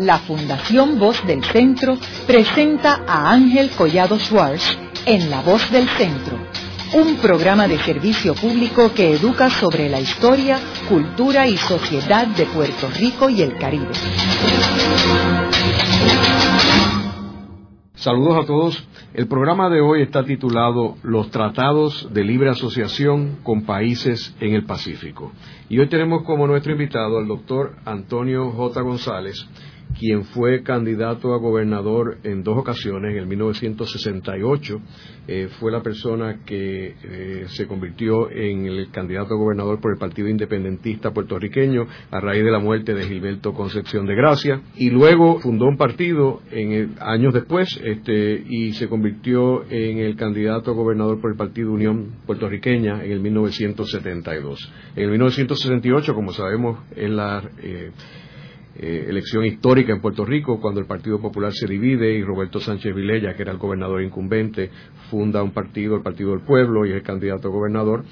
la Fundación Voz del Centro presenta a Ángel Collado Schwartz en La Voz del Centro, un programa de servicio público que educa sobre la historia, cultura y sociedad de Puerto Rico y el Caribe. Saludos a todos. El programa de hoy está titulado Los Tratados de Libre Asociación con Países en el Pacífico. Y hoy tenemos como nuestro invitado al doctor Antonio J. González, quien fue candidato a gobernador en dos ocasiones, en el 1968 eh, fue la persona que eh, se convirtió en el candidato a gobernador por el Partido Independentista puertorriqueño a raíz de la muerte de Gilberto Concepción de Gracia y luego fundó un partido en años después este, y se convirtió en el candidato a gobernador por el Partido Unión Puertorriqueña en el 1972. En el 1968, como sabemos, en la eh, eh, elección histórica en Puerto Rico, cuando el Partido Popular se divide y Roberto Sánchez Vilella, que era el gobernador incumbente, funda un partido, el Partido del Pueblo, y es el candidato a gobernador,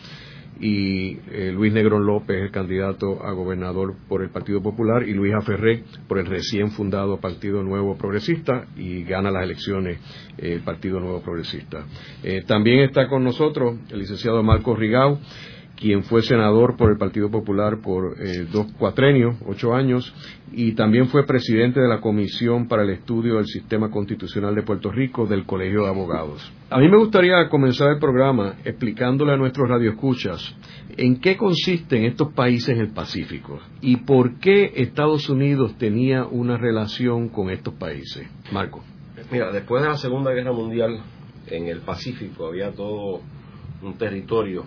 y eh, Luis Negrón López es el candidato a gobernador por el Partido Popular y Luis Aferré por el recién fundado Partido Nuevo Progresista y gana las elecciones eh, el Partido Nuevo Progresista. también está con nosotros el licenciado Marcos Rigau, quien fue senador por el Partido Popular por eh, dos cuatrenios, ocho años, y también fue presidente de la Comisión para el Estudio del Sistema Constitucional de Puerto Rico del Colegio de Abogados. A mí me gustaría comenzar el programa explicándole a nuestros radioescuchas en qué consisten estos países en el Pacífico y por qué Estados Unidos tenía una relación con estos países. Marco. Mira, después de la Segunda Guerra Mundial en el Pacífico había todo un territorio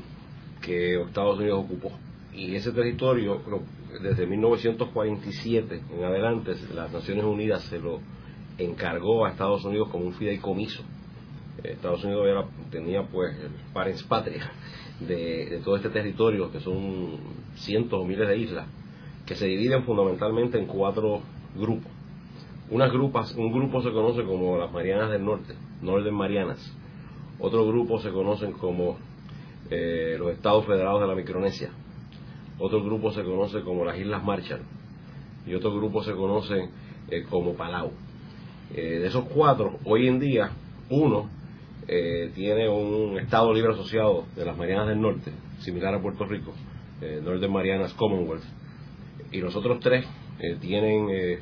que Estados Unidos ocupó. Y ese territorio, desde 1947 en adelante, las Naciones Unidas se lo encargó a Estados Unidos como un fideicomiso. Estados Unidos tenía pues el parents patria de, de, todo este territorio, que son cientos o miles de islas, que se dividen fundamentalmente en cuatro grupos. Unas grupas, un grupo se conoce como las Marianas del Norte, Northern Marianas. Otro grupo se conocen como eh, los estados federados de la Micronesia. Otro grupo se conoce como las Islas Marshall y otro grupo se conoce eh, como Palau. Eh, de esos cuatro, hoy en día, uno tiene un estado libre asociado de las Marianas del Norte, similar a Puerto Rico, Northern Marianas Commonwealth, y los otros tres tienen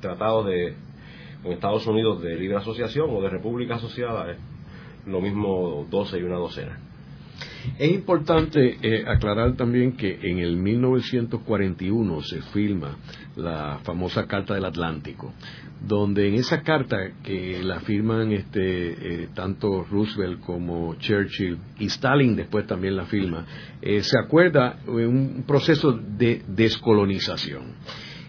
tratados de, con Estados Unidos de libre asociación o de república asociada, lo mismo 12 y una docena. Es importante eh, aclarar también que en el 1941 se firma la famosa Carta del Atlántico, donde en esa carta que la firman este, eh, tanto Roosevelt como Churchill y Stalin después también la firma, eh, se acuerda un proceso de descolonización.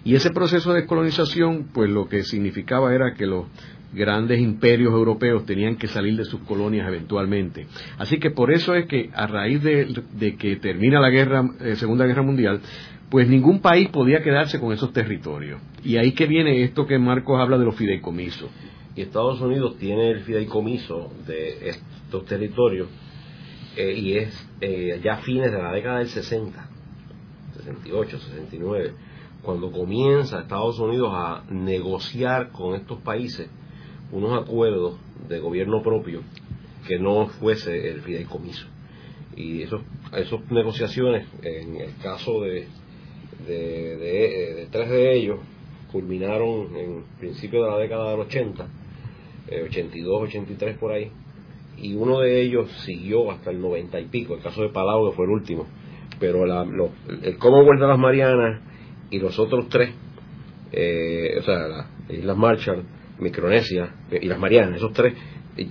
Y ese proceso de descolonización, pues lo que significaba era que los grandes imperios europeos tenían que salir de sus colonias eventualmente. Así que por eso es que a raíz de, que termina la guerra, eh, Segunda Guerra Mundial, pues ningún país podía quedarse con esos territorios. Y ahí que viene esto que Marcos habla de los fideicomisos. Y Estados Unidos tiene el fideicomiso de estos territorios eh, y es eh, ya a fines de la década del 60, 68, 69, cuando comienza Estados Unidos a negociar con estos países unos acuerdos de gobierno propio que no fuese el fideicomiso. Y esos, esas negociaciones, en el caso de, de, tres de ellos, culminaron en principio de la década del 80, 82, 83 por ahí, y uno de ellos siguió hasta el 90 y pico, el caso de Palau que fue el último, pero la, el Commonwealth de las Marianas y los otros tres, eh, o sea, las Islas Marshall, Micronesia y las Marianas, esos tres,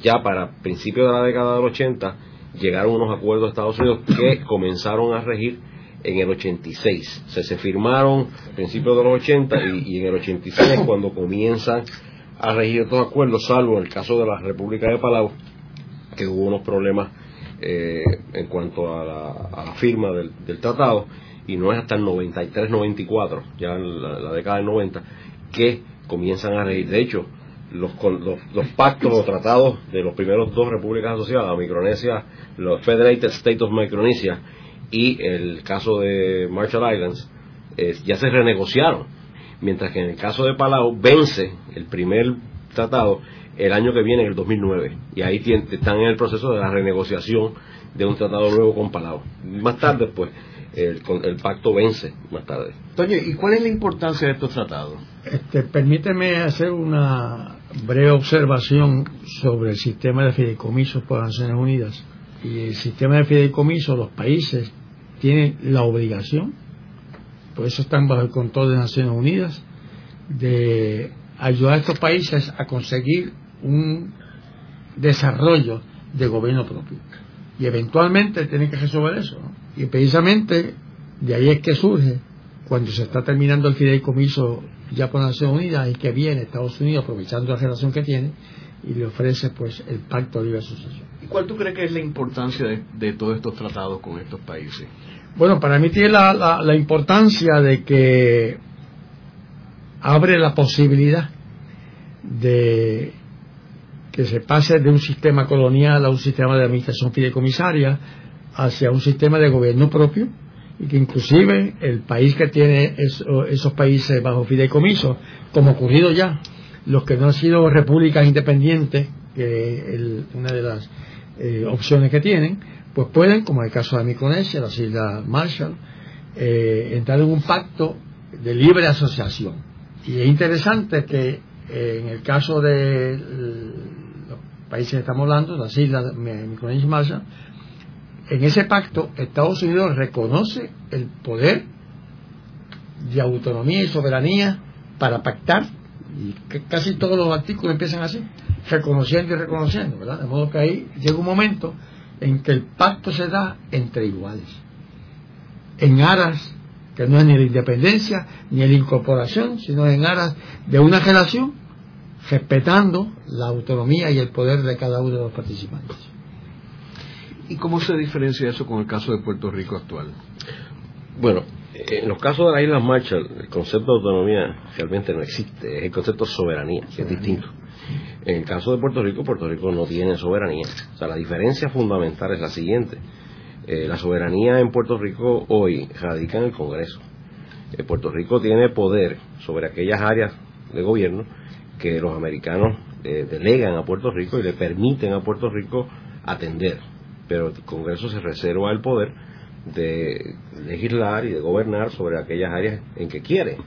ya para principios de la década del 80 llegaron unos acuerdos de Estados Unidos que comenzaron a regir en el 86. Se, firmaron principios de los 80 y, en el 86 cuando comienzan a regir estos acuerdos, salvo en el caso de la República de Palau, que hubo unos problemas eh, en cuanto a la, firma del, tratado, y no es hasta el 93-94, ya en la, la década del 90, que comienzan a regir. De hecho, los, los, pactos o tratados de los primeros dos repúblicas asociadas, Micronesia, los Federated States of Micronesia y el caso de Marshall Islands, ya se renegociaron. mientras que en el caso de Palau vence el primer tratado el año que viene, en el 2009, y ahí están en el proceso de la renegociación de un tratado nuevo con Palau. Más tarde, pues, el, el pacto vence más tarde. Toño, ¿y cuál es la importancia de estos tratados? Este, permíteme hacer una breve observación sobre el sistema de fideicomisos por las Naciones Unidas. Y el sistema de fideicomisos, los países tienen la obligación, por eso están bajo el control de Naciones Unidas, de ayudar a estos países a conseguir un desarrollo de gobierno propio. Y eventualmente tienen que resolver eso. Y precisamente de ahí es que surge, cuando se está terminando el fideicomiso ya por Naciones Unidas, y que viene Estados Unidos aprovechando la relación que tiene y le ofrece pues el Pacto de Libre Asociación. ¿Y cuál tú crees que es la importancia de, todos estos tratados con estos países? Bueno, para mí tiene la, la importancia de que abre la posibilidad de que se pase de un sistema colonial a un sistema de administración fideicomisaria hacia un sistema de gobierno propio y que inclusive el país que tiene esos países bajo fideicomiso, como ocurrido ya, los que no han sido repúblicas independientes, que es una de las eh, opciones que tienen, pues pueden, como en el caso de Micronesia, las Islas Marshall, eh, entrar en un pacto de libre asociación. Y es interesante que eh, en el caso de los países que estamos hablando, las islas Micronesia y Marshall, en ese pacto Estados Unidos reconoce el poder de autonomía y soberanía para pactar, y casi todos los artículos empiezan así, reconociendo y reconociendo, ¿verdad? De modo que ahí llega un momento en que el pacto se da entre iguales, en aras que no es ni la independencia ni la incorporación, sino en aras de una relación respetando la autonomía y el poder de cada uno de los participantes. ¿Y cómo se diferencia eso con el caso de Puerto Rico actual? Bueno, en los casos de las Islas Marshall, el concepto de autonomía realmente no existe, es el concepto de soberanía, que es distinto. En el caso de Puerto Rico, Puerto Rico no tiene soberanía. O sea, la diferencia fundamental es la siguiente. Eh, la soberanía en Puerto Rico hoy radica en el Congreso. Eh, Puerto Rico tiene poder sobre aquellas áreas de gobierno que los americanos eh, delegan a Puerto Rico y le permiten a Puerto Rico atender. Pero el Congreso se reserva el poder de legislar y de gobernar sobre aquellas áreas en que quiere.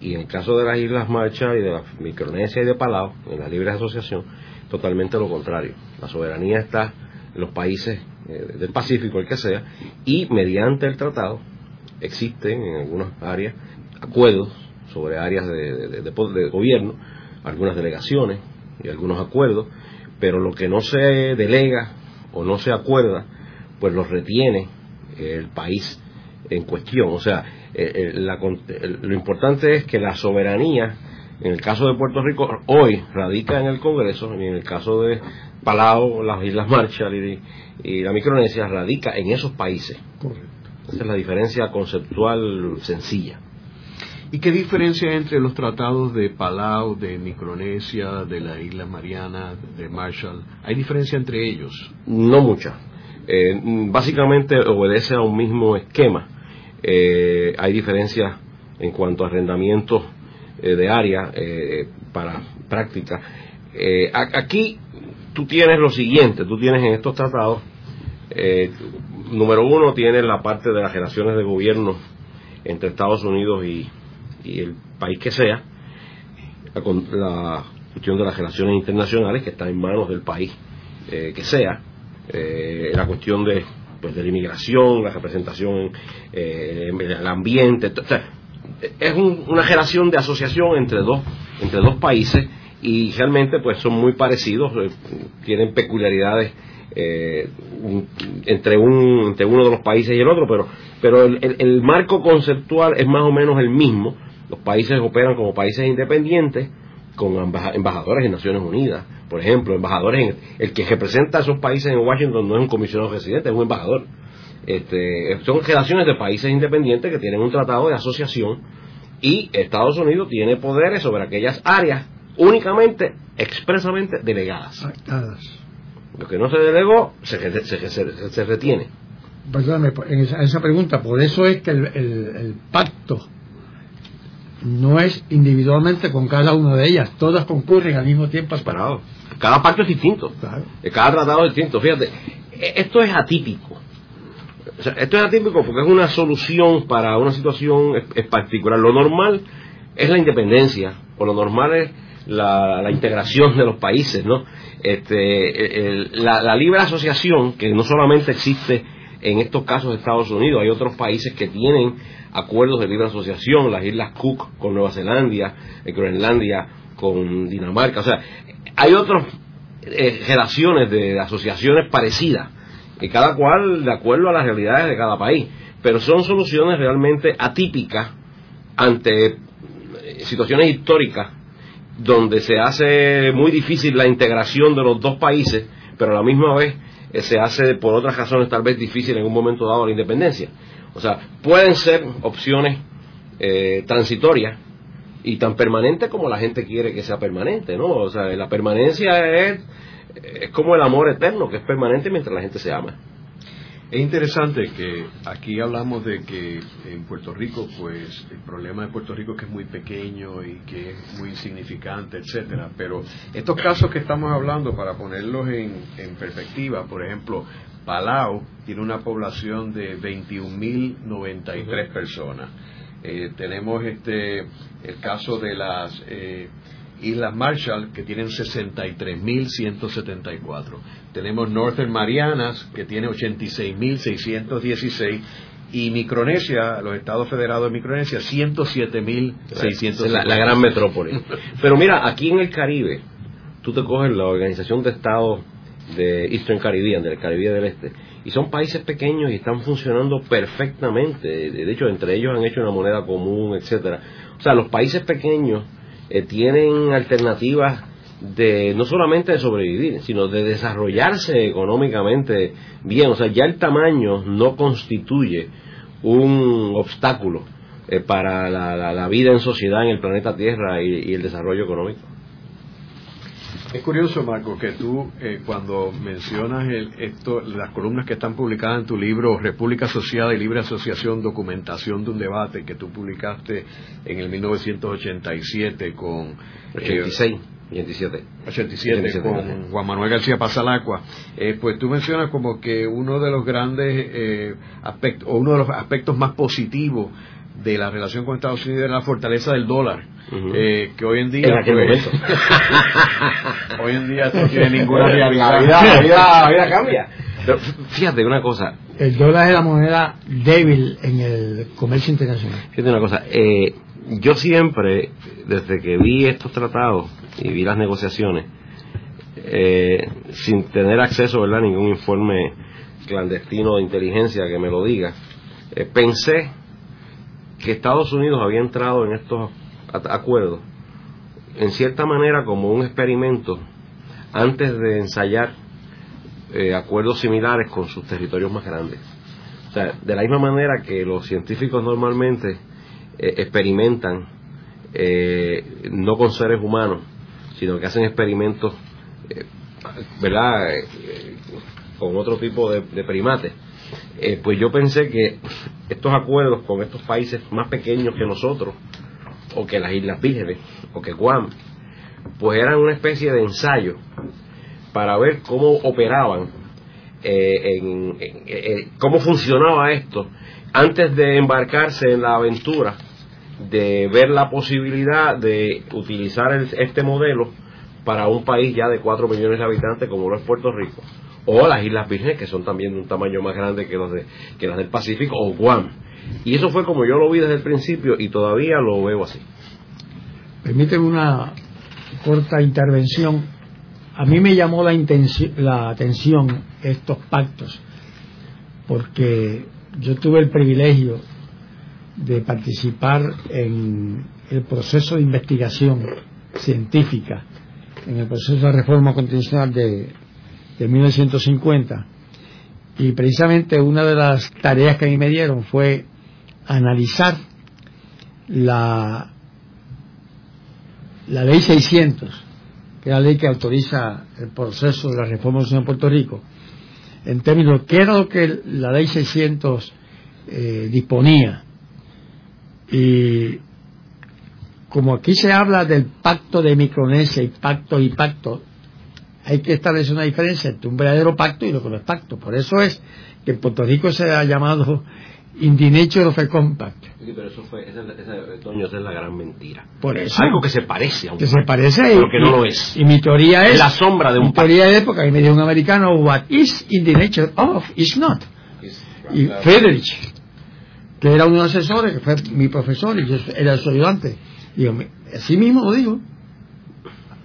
Y en el caso de las Islas Marshall y de la Micronesia y de Palau, en la libre asociación, totalmente lo contrario. La soberanía está en los países eh, del Pacífico, el que sea, y mediante el tratado existen en algunas áreas acuerdos sobre áreas de, de, gobierno, algunas delegaciones y algunos acuerdos, pero lo que no se delega o no se acuerda, pues lo retiene el país en cuestión. O sea, eh, eh, lo importante es que la soberanía, en el caso de Puerto Rico, hoy radica en el Congreso, y en el caso de Palau, las Islas Marshall y, y la Micronesia radica en esos países. Correcto. Esa es la diferencia conceptual sencilla. ¿Y qué diferencia entre los tratados de Palau, de Micronesia, de la isla Mariana, de Marshall? ¿Hay diferencia entre ellos? No mucha. Eh, básicamente obedece a un mismo esquema. Eh, hay diferencias en cuanto a arrendamientos eh, de área para práctica. aquí tú tienes lo siguiente, tú tienes en estos tratados, eh, número uno, tienes la parte de las relaciones de gobierno entre Estados Unidos y, el país que sea, la, la, cuestión de las relaciones internacionales que está en manos del país eh, que sea, eh, la cuestión de, pues, de la inmigración, la representación, el ambiente, es una relación de asociación entre dos, entre dos países y realmente pues son muy parecidos, eh, tienen peculiaridades eh, entre, un, entre uno de los países y el otro, pero, pero el, el, marco conceptual es más o menos el mismo. Los países operan como países independientes con embajadores en Naciones Unidas. Por ejemplo, embajadores, el que representa a esos países en Washington no es un comisionado residente, es un embajador. Este, son relaciones de países independientes que tienen un tratado de asociación y Estados Unidos tiene poderes sobre aquellas áreas únicamente, expresamente delegadas. Lo que no se delegó se, se, retiene. Perdóname, en esa, pregunta, por eso es que el, pacto no es individualmente con cada una de ellas, todas concurren al mismo tiempo. Separado. Cada pacto es distinto. Claro. Cada tratado es distinto. Fíjate, e- esto es atípico. O sea, esto es atípico porque es una solución para una situación es- es particular. Lo normal es la independencia, o lo normal es la, la integración de los países, ¿no? Este, el- la, la libre asociación, que no solamente existe en estos casos de Estados Unidos, hay otros países que tienen acuerdos de libre asociación, las Islas Cook con Nueva Zelanda, eh, Groenlandia con Dinamarca, o sea, hay otras eh, generaciones de asociaciones parecidas, y cada cual de acuerdo a las realidades de cada país, pero son soluciones realmente atípicas ante eh, situaciones históricas donde se hace muy difícil la integración de los dos países, pero a la misma vez se hace por otras razones tal vez difícil en un momento dado la independencia. O sea, pueden ser opciones eh, transitorias y tan permanentes como la gente quiere que sea permanente, ¿no? O sea, la permanencia es, es como el amor eterno, que es permanente mientras la gente se ama. Es interesante que aquí hablamos de que en Puerto Rico, pues el problema de Puerto Rico es que es muy pequeño y que es muy insignificante, etcétera. Pero estos casos que estamos hablando, para ponerlos en, en perspectiva, por ejemplo, Palau tiene una población de 21.093 personas. Eh, tenemos este el caso de las eh, Islas Marshall, que tienen 63.174. Tenemos Northern Marianas, que tiene 86.616. Y Micronesia, los Estados Federados de Micronesia, 107.600. Es la, la gran metrópoli. Pero mira, aquí en el Caribe, tú te coges la Organización de Estados de Eastern Caribbean, del Caribe del Este, y son países pequeños y están funcionando perfectamente. De hecho, entre ellos han hecho una moneda común, etcétera. O sea, los países pequeños eh, tienen alternativas de no solamente de sobrevivir, sino de desarrollarse económicamente bien. O sea, ya el tamaño no constituye un obstáculo eh, para la, la- la vida en sociedad en el planeta Tierra y, y el desarrollo económico. Es curioso, Marco, que tú eh, cuando mencionas el, esto, las columnas que están publicadas en tu libro República Asociada y Libre Asociación, documentación de un debate que tú publicaste en el 1987 con... eh, 86, 87. 87 87, con. Juan Manuel García Pasalacua, eh, pues tú mencionas como que uno de los grandes eh, aspectos, o uno de los aspectos más positivos de la relación con Estados Unidos era la fortaleza del dólar, eh, que hoy en día... En aquel pues, momento. hoy en día no tiene ninguna la realidad. vida, la vida, la vida cambia. Pero fíjate una cosa, El dólar es la moneda débil en el comercio internacional. Fíjate una cosa, eh, yo siempre, desde que vi estos tratados y vi las negociaciones, eh, sin tener acceso ¿verdad? a ningún informe clandestino de inteligencia que me lo diga, eh, pensé que Estados Unidos había entrado en estos acuerdos en cierta manera como un experimento antes de ensayar eh, acuerdos similares con sus territorios más grandes. O sea, de la misma manera que los científicos normalmente eh, experimentan eh, no con seres humanos, sino que hacen experimentos, eh, ¿verdad?, con otro tipo de primates. Eh, pues yo pensé que estos acuerdos con estos países más pequeños que nosotros, o que las Islas Vírgenes, o que Guam, pues eran una especie de ensayo para ver cómo operaban, eh, en, en- eh, cómo funcionaba esto, antes de embarcarse en la aventura de ver la posibilidad de utilizar el- este modelo para un país ya de 4 millones de habitantes como lo es Puerto Rico, o las Islas Vírgenes, que son también de un tamaño más grande que, los de, que las del Pacífico, o Guam. Y eso fue como yo lo vi desde el principio y todavía lo veo así. Permíteme una corta intervención. A mí me llamó la, la atención estos pactos porque yo tuve el privilegio de participar en el proceso de investigación científica, en el proceso de reforma constitucional de, de 1950 y precisamente una de las tareas que a mí me dieron fue analizar la la ley 600, que es la ley que autoriza el proceso de la reforma constitucional en Puerto Rico, en términos de qué era lo que la ley 600 eh, disponía. Y como aquí se habla del pacto de Micronesia y pacto y pacto, hay que establecer una diferencia entre un verdadero pacto y lo que no es pacto. Por eso es que en Puerto Rico se ha llamado in the nature of a compact. Sí, pero eso fue, esa, esa, Toño, esa es la gran mentira. Por eso. Algo que se parece a un que se pacto, parece pero y, que no lo es. y mi teoría es la sombra de mi un pacto. teoría de época y me dijo un americano what is in the nature of is not y Friedrich que era uno de los asesores que fue mi profesor y yo era su ayudante digo así mismo lo digo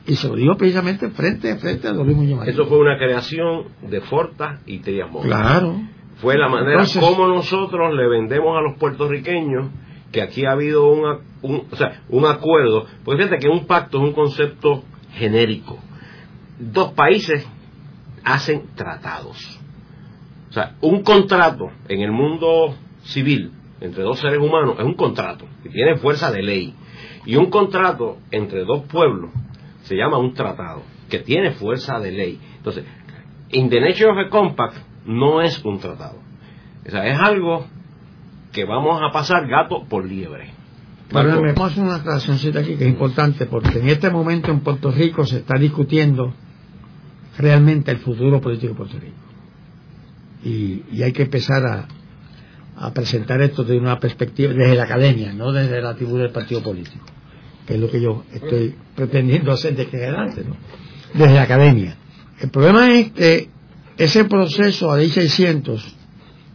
y se lo digo precisamente frente a frente a Don Luis Muñoz Marín. Eso fue una creación de Forta y Trias claro Fue la manera Entonces- como nosotros le vendemos a los puertorriqueños que aquí ha habido una- un, o sea, un acuerdo. Porque fíjate que un pacto es un concepto genérico. Dos países hacen tratados. O sea, un contrato en el mundo civil entre dos seres humanos es un contrato que tiene fuerza de ley. Y un contrato entre dos pueblos se llama un tratado que tiene fuerza de ley. Entonces, in the nature of a compact no es un tratado. O sea, es algo que vamos a pasar gato por liebre. Perdóname, vamos a hacer una aclaracióncita aquí que es importante porque en este momento en Puerto Rico se está discutiendo realmente el futuro político de Puerto Rico. Y, y hay que empezar a, a presentar esto desde una perspectiva, desde la academia, no desde la tribuna del partido político, que es lo que yo estoy pretendiendo hacer de que en adelante, ¿no? desde la academia. El problema es que ese proceso a ley 600,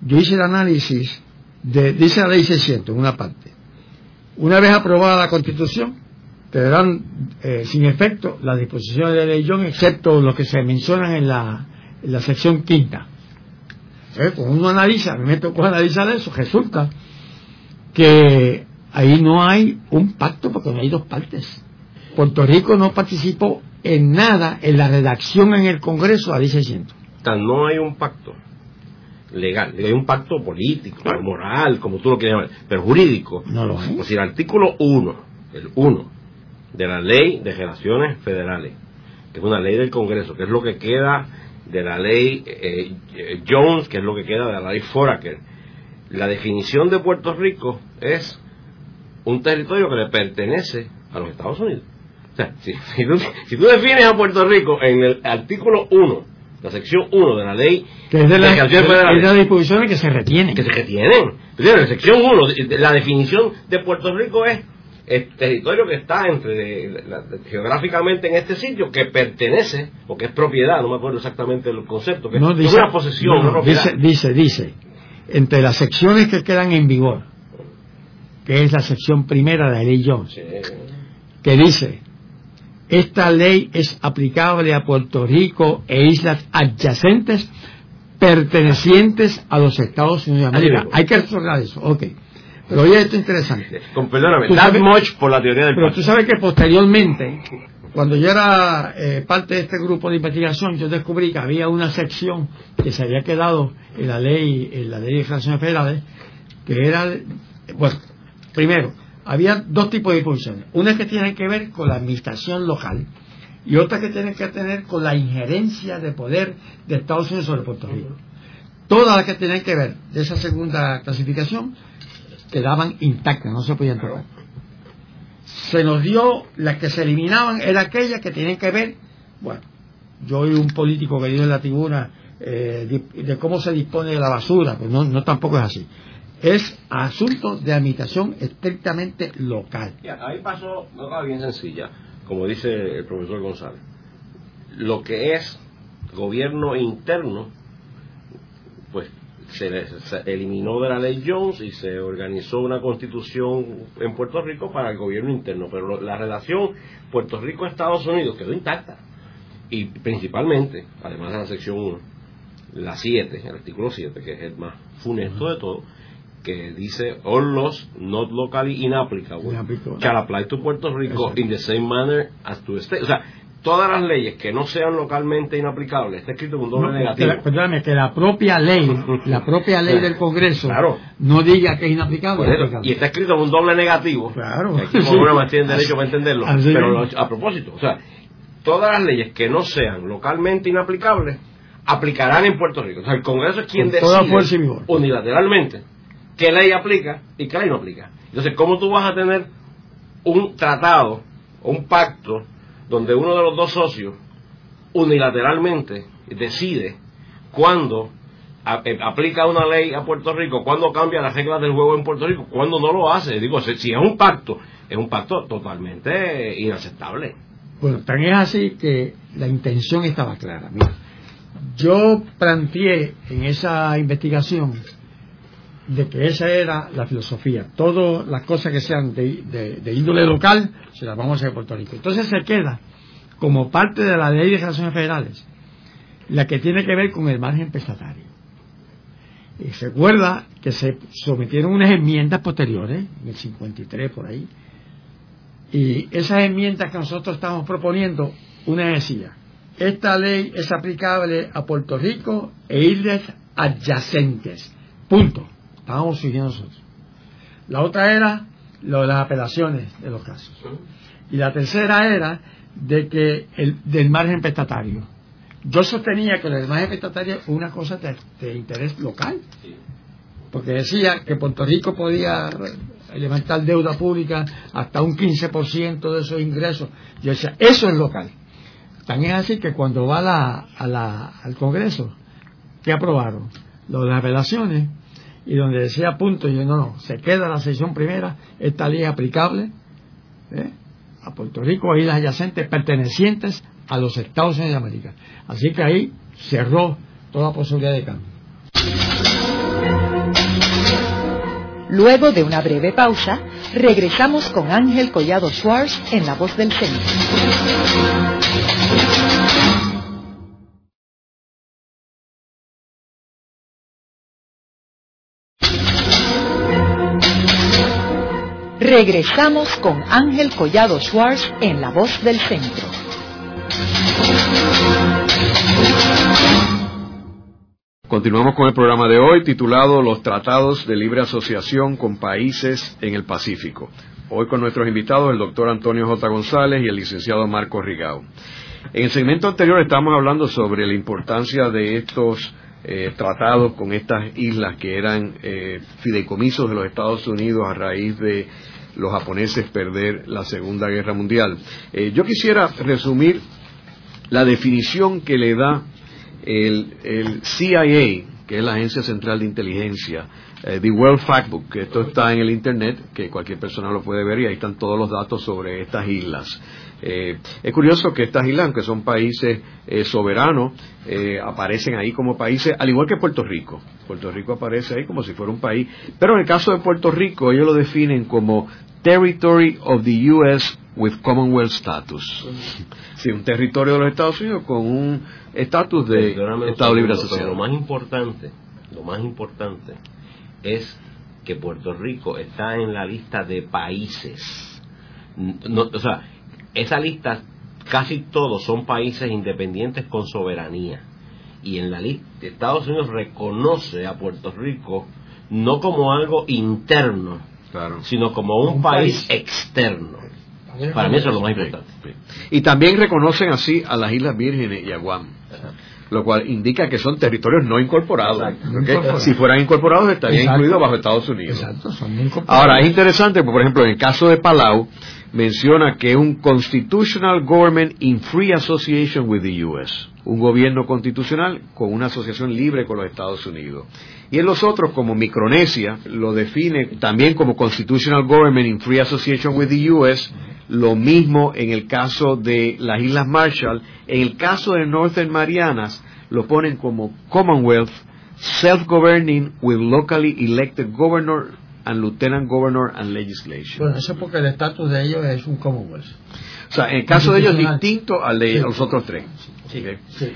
yo hice el análisis de, dice la ley 600 en una parte, una vez aprobada la Constitución, quedarán eh, sin efecto las disposiciones de ley John, excepto lo que se mencionan en la, sección quinta. Cuando uno analiza, me tocó analizar eso, resulta que ahí no hay un pacto porque no hay dos partes. Puerto Rico no participó en nada en la redacción en el Congreso a ley 600. Tan no hay un pacto legal, hay un pacto político, moral, como tú lo quieras llamar, pero jurídico. No lo hay. Pues si el artículo 1, el 1 de la ley de relaciones federales, que es una ley del Congreso, que es lo que queda de la ley eh, Jones, que es lo que queda de la ley Foraker, la definición de Puerto Rico es un territorio que le pertenece a los Estados Unidos. O sea, si, si tú, si tú defines a Puerto Rico en el artículo 1, la sección 1 de la ley Que es de, la- de- es de las disposiciones que se retienen. que se retienen. En sección 1, la definición de Puerto Rico es el territorio que está entre la- la- geográficamente en este sitio que pertenece o que es propiedad, no me acuerdo exactamente el concepto, que No, es dice, una posesión, no, dice, dice, dice, entre las secciones que quedan en vigor, que es la sección primera de la ley Jones, que dice, esta ley es aplicable a Puerto Rico e islas adyacentes pertenecientes a los Estados Unidos de América. Hay que recordar eso, ok. Pero oye, esto es interesante. Con, perdóname, sabes- much por la teoría del Pero tú sabes que posteriormente, cuando yo era eh, parte de este grupo de investigación, yo descubrí que había una sección que se había quedado en la ley, en la ley de relaciones federales, que era, bueno, primero, había dos tipos de disposiciones. Una que tiene que ver con la administración local y otra que tiene que tener con la injerencia de poder de Estados Unidos sobre Puerto Rico. Todas las que tienen que ver de esa segunda clasificación quedaban intactas, no se podían tocar se nos dio, las que se eliminaban eran aquellas que tienen que ver, bueno, yo oí un político que dio en la tribuna eh, de, de cómo se dispone de la basura, pues no, no tampoco es así. Es asunto de administración estrictamente local. Ya, ahí pasó una cosa bien sencilla, como dice el profesor González. Lo que es gobierno interno, pues se, se eliminó de la ley Jones y se organizó una constitución en Puerto Rico para el gobierno interno, pero lo- la relación Puerto Rico-Estados Unidos quedó intacta. Y principalmente, además de la sección 1, la 7, el artículo 7, que es el más funesto de todo, que dice all laws not locally inapplicable Inapplicable. shall apply to Puerto Rico Exacto. in the same manner as to the state. O sea, todas las leyes que no sean localmente inaplicables, está escrito con doble No, que negativo. la- perdóname, que la propia ley, la propia ley del Congreso, Claro. no diga que es inaplicable. Eso, y está escrito con un doble negativo. Claro. Poner una maestría en derecho para entenderlo. Así Pero mismo. a propósito, o sea, todas las leyes que no sean localmente inaplicables aplicarán en Puerto Rico. O sea, el Congreso es quien decide fuerza y vigor. unilateralmente qué ley aplica y qué ley no aplica. Entonces, ¿cómo tú vas a tener un tratado un pacto donde uno de los dos socios unilateralmente decide cuándo eh, aplica una ley a Puerto Rico, cuándo cambia las reglas del juego en Puerto Rico, cuándo no lo hace. Digo, si es un pacto, es un pacto totalmente inaceptable. Bueno, tan es así que la intención estaba clara. Mira, yo planteé en esa investigación de que esa era la filosofía. Todas las cosas que sean de, índole local se las vamos a hacer a Puerto Rico. Entonces se queda como parte de la ley de relaciones federales la que tiene que ver con el margen prestatario. Y se acuerda que se sometieron unas enmiendas posteriores, en el 53 por ahí, y esas enmiendas que nosotros estamos proponiendo, una decía, esta ley es aplicable a Puerto Rico e islas adyacentes. Punto. Estábamos siguiendo nosotros. La otra era lo de las apelaciones de los casos. Y la tercera era de que el, del margen prestatario. Yo sostenía que el margen prestatario es una cosa de, interés local. Porque decía que Puerto Rico podía levantar deuda pública hasta un 15% de esos ingresos. Yo decía, eso es local. También es así que cuando va al Congreso, ¿qué aprobaron? Lo de las apelaciones y donde decía punto, yo no, no, se queda la sección primera, esta ley aplicable ¿eh? a Puerto Rico y las adyacentes pertenecientes a los Estados Unidos de América. Así que ahí cerró toda posibilidad de cambio. Luego de una breve pausa, regresamos con Ángel Collado Schwartz en La Voz del Centro. Regresamos con Ángel Collado Schwartz en La Voz del Centro. Continuamos con el programa de hoy titulado Los Tratados de Libre Asociación con Países en el Pacífico. Hoy con nuestros invitados el doctor Antonio J. González y el licenciado Marco Rigao. En el segmento anterior estamos hablando sobre la importancia de estos eh, tratados con estas islas que eran eh, fideicomisos de los Estados Unidos a raíz de los japoneses perder la Segunda Guerra Mundial. Eh, yo quisiera resumir la definición que le da el, CIA, que es la Agencia Central de Inteligencia, eh, The World Factbook, que esto está en el Internet, que cualquier persona lo puede ver y ahí están todos los datos sobre estas islas. Eh, es curioso que estas islas, que son países eh, soberanos, aparecen ahí como países, al igual que Puerto Rico. Puerto Rico aparece ahí como si fuera un país, pero en el caso de Puerto Rico ellos lo definen como Territory of the U.S. with Commonwealth Status. Sí, un territorio de los Estados Unidos con un estatus de Estado Libre Asociado. lo más importante, lo más importante es que Puerto Rico está en la lista de países. o sea, esa lista casi todos son países independientes con soberanía. Y en la lista Estados Unidos reconoce a Puerto Rico no como algo interno, sino como un, país, externo. Para mí eso es lo más importante. Y también reconocen así a las Islas Vírgenes y a Guam lo cual indica que son territorios no incorporados. Si fueran incorporados estarían incluidos bajo Estados Unidos. Ahora, es interesante, por ejemplo, en el caso de Palau, menciona que un constitutional government in free association with the U.S., un gobierno constitucional con una asociación libre con los Estados Unidos. Y en los otros, como Micronesia, lo define también como constitutional government in free association with the U.S., lo mismo en el caso de las Islas Marshall. En el caso de Northern Marianas, lo ponen como Commonwealth, self-governing with locally elected governor and lieutenant governor and legislation. Bueno, eso porque el estatus de ellos es un Commonwealth. O sea, en el caso de ellos es distinto al de los otros tres. Sí, sí,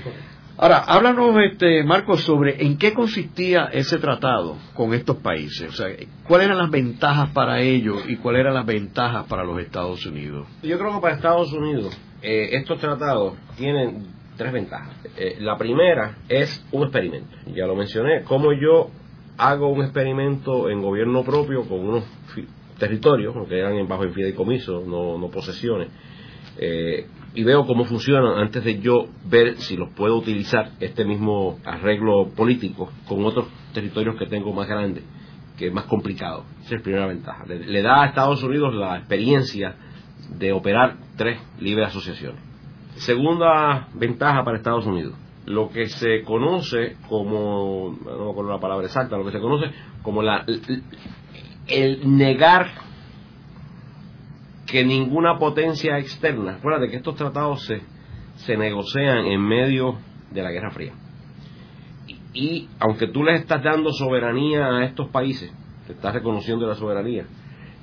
Ahora, háblanos, este, Marcos, sobre en qué consistía ese tratado con estos países. O sea, cuáles eran las ventajas para ellos y cuáles eran las ventajas para los Estados Unidos. Yo creo que para Estados Unidos eh, estos tratados tienen tres ventajas. Eh, la primera es un experimento. Ya lo mencioné, cómo yo hago un experimento en gobierno propio con unos territorios, que eran bajo el fideicomiso, no, no posesiones. Eh, y veo cómo funcionan antes de yo ver si los puedo utilizar este mismo arreglo político con otros territorios que tengo más grandes que es más complicado. Esa es la primera ventaja. Le, da a Estados Unidos la experiencia de operar tres libres asociaciones. Segunda ventaja para Estados Unidos, lo que se conoce como, no me acuerdo la palabra exacta, lo que se conoce como la, el negar que ninguna potencia externa, de que estos tratados se, se negocian en medio de la Guerra Fría. Y, aunque tú les estás dando soberanía a estos países, te estás reconociendo la soberanía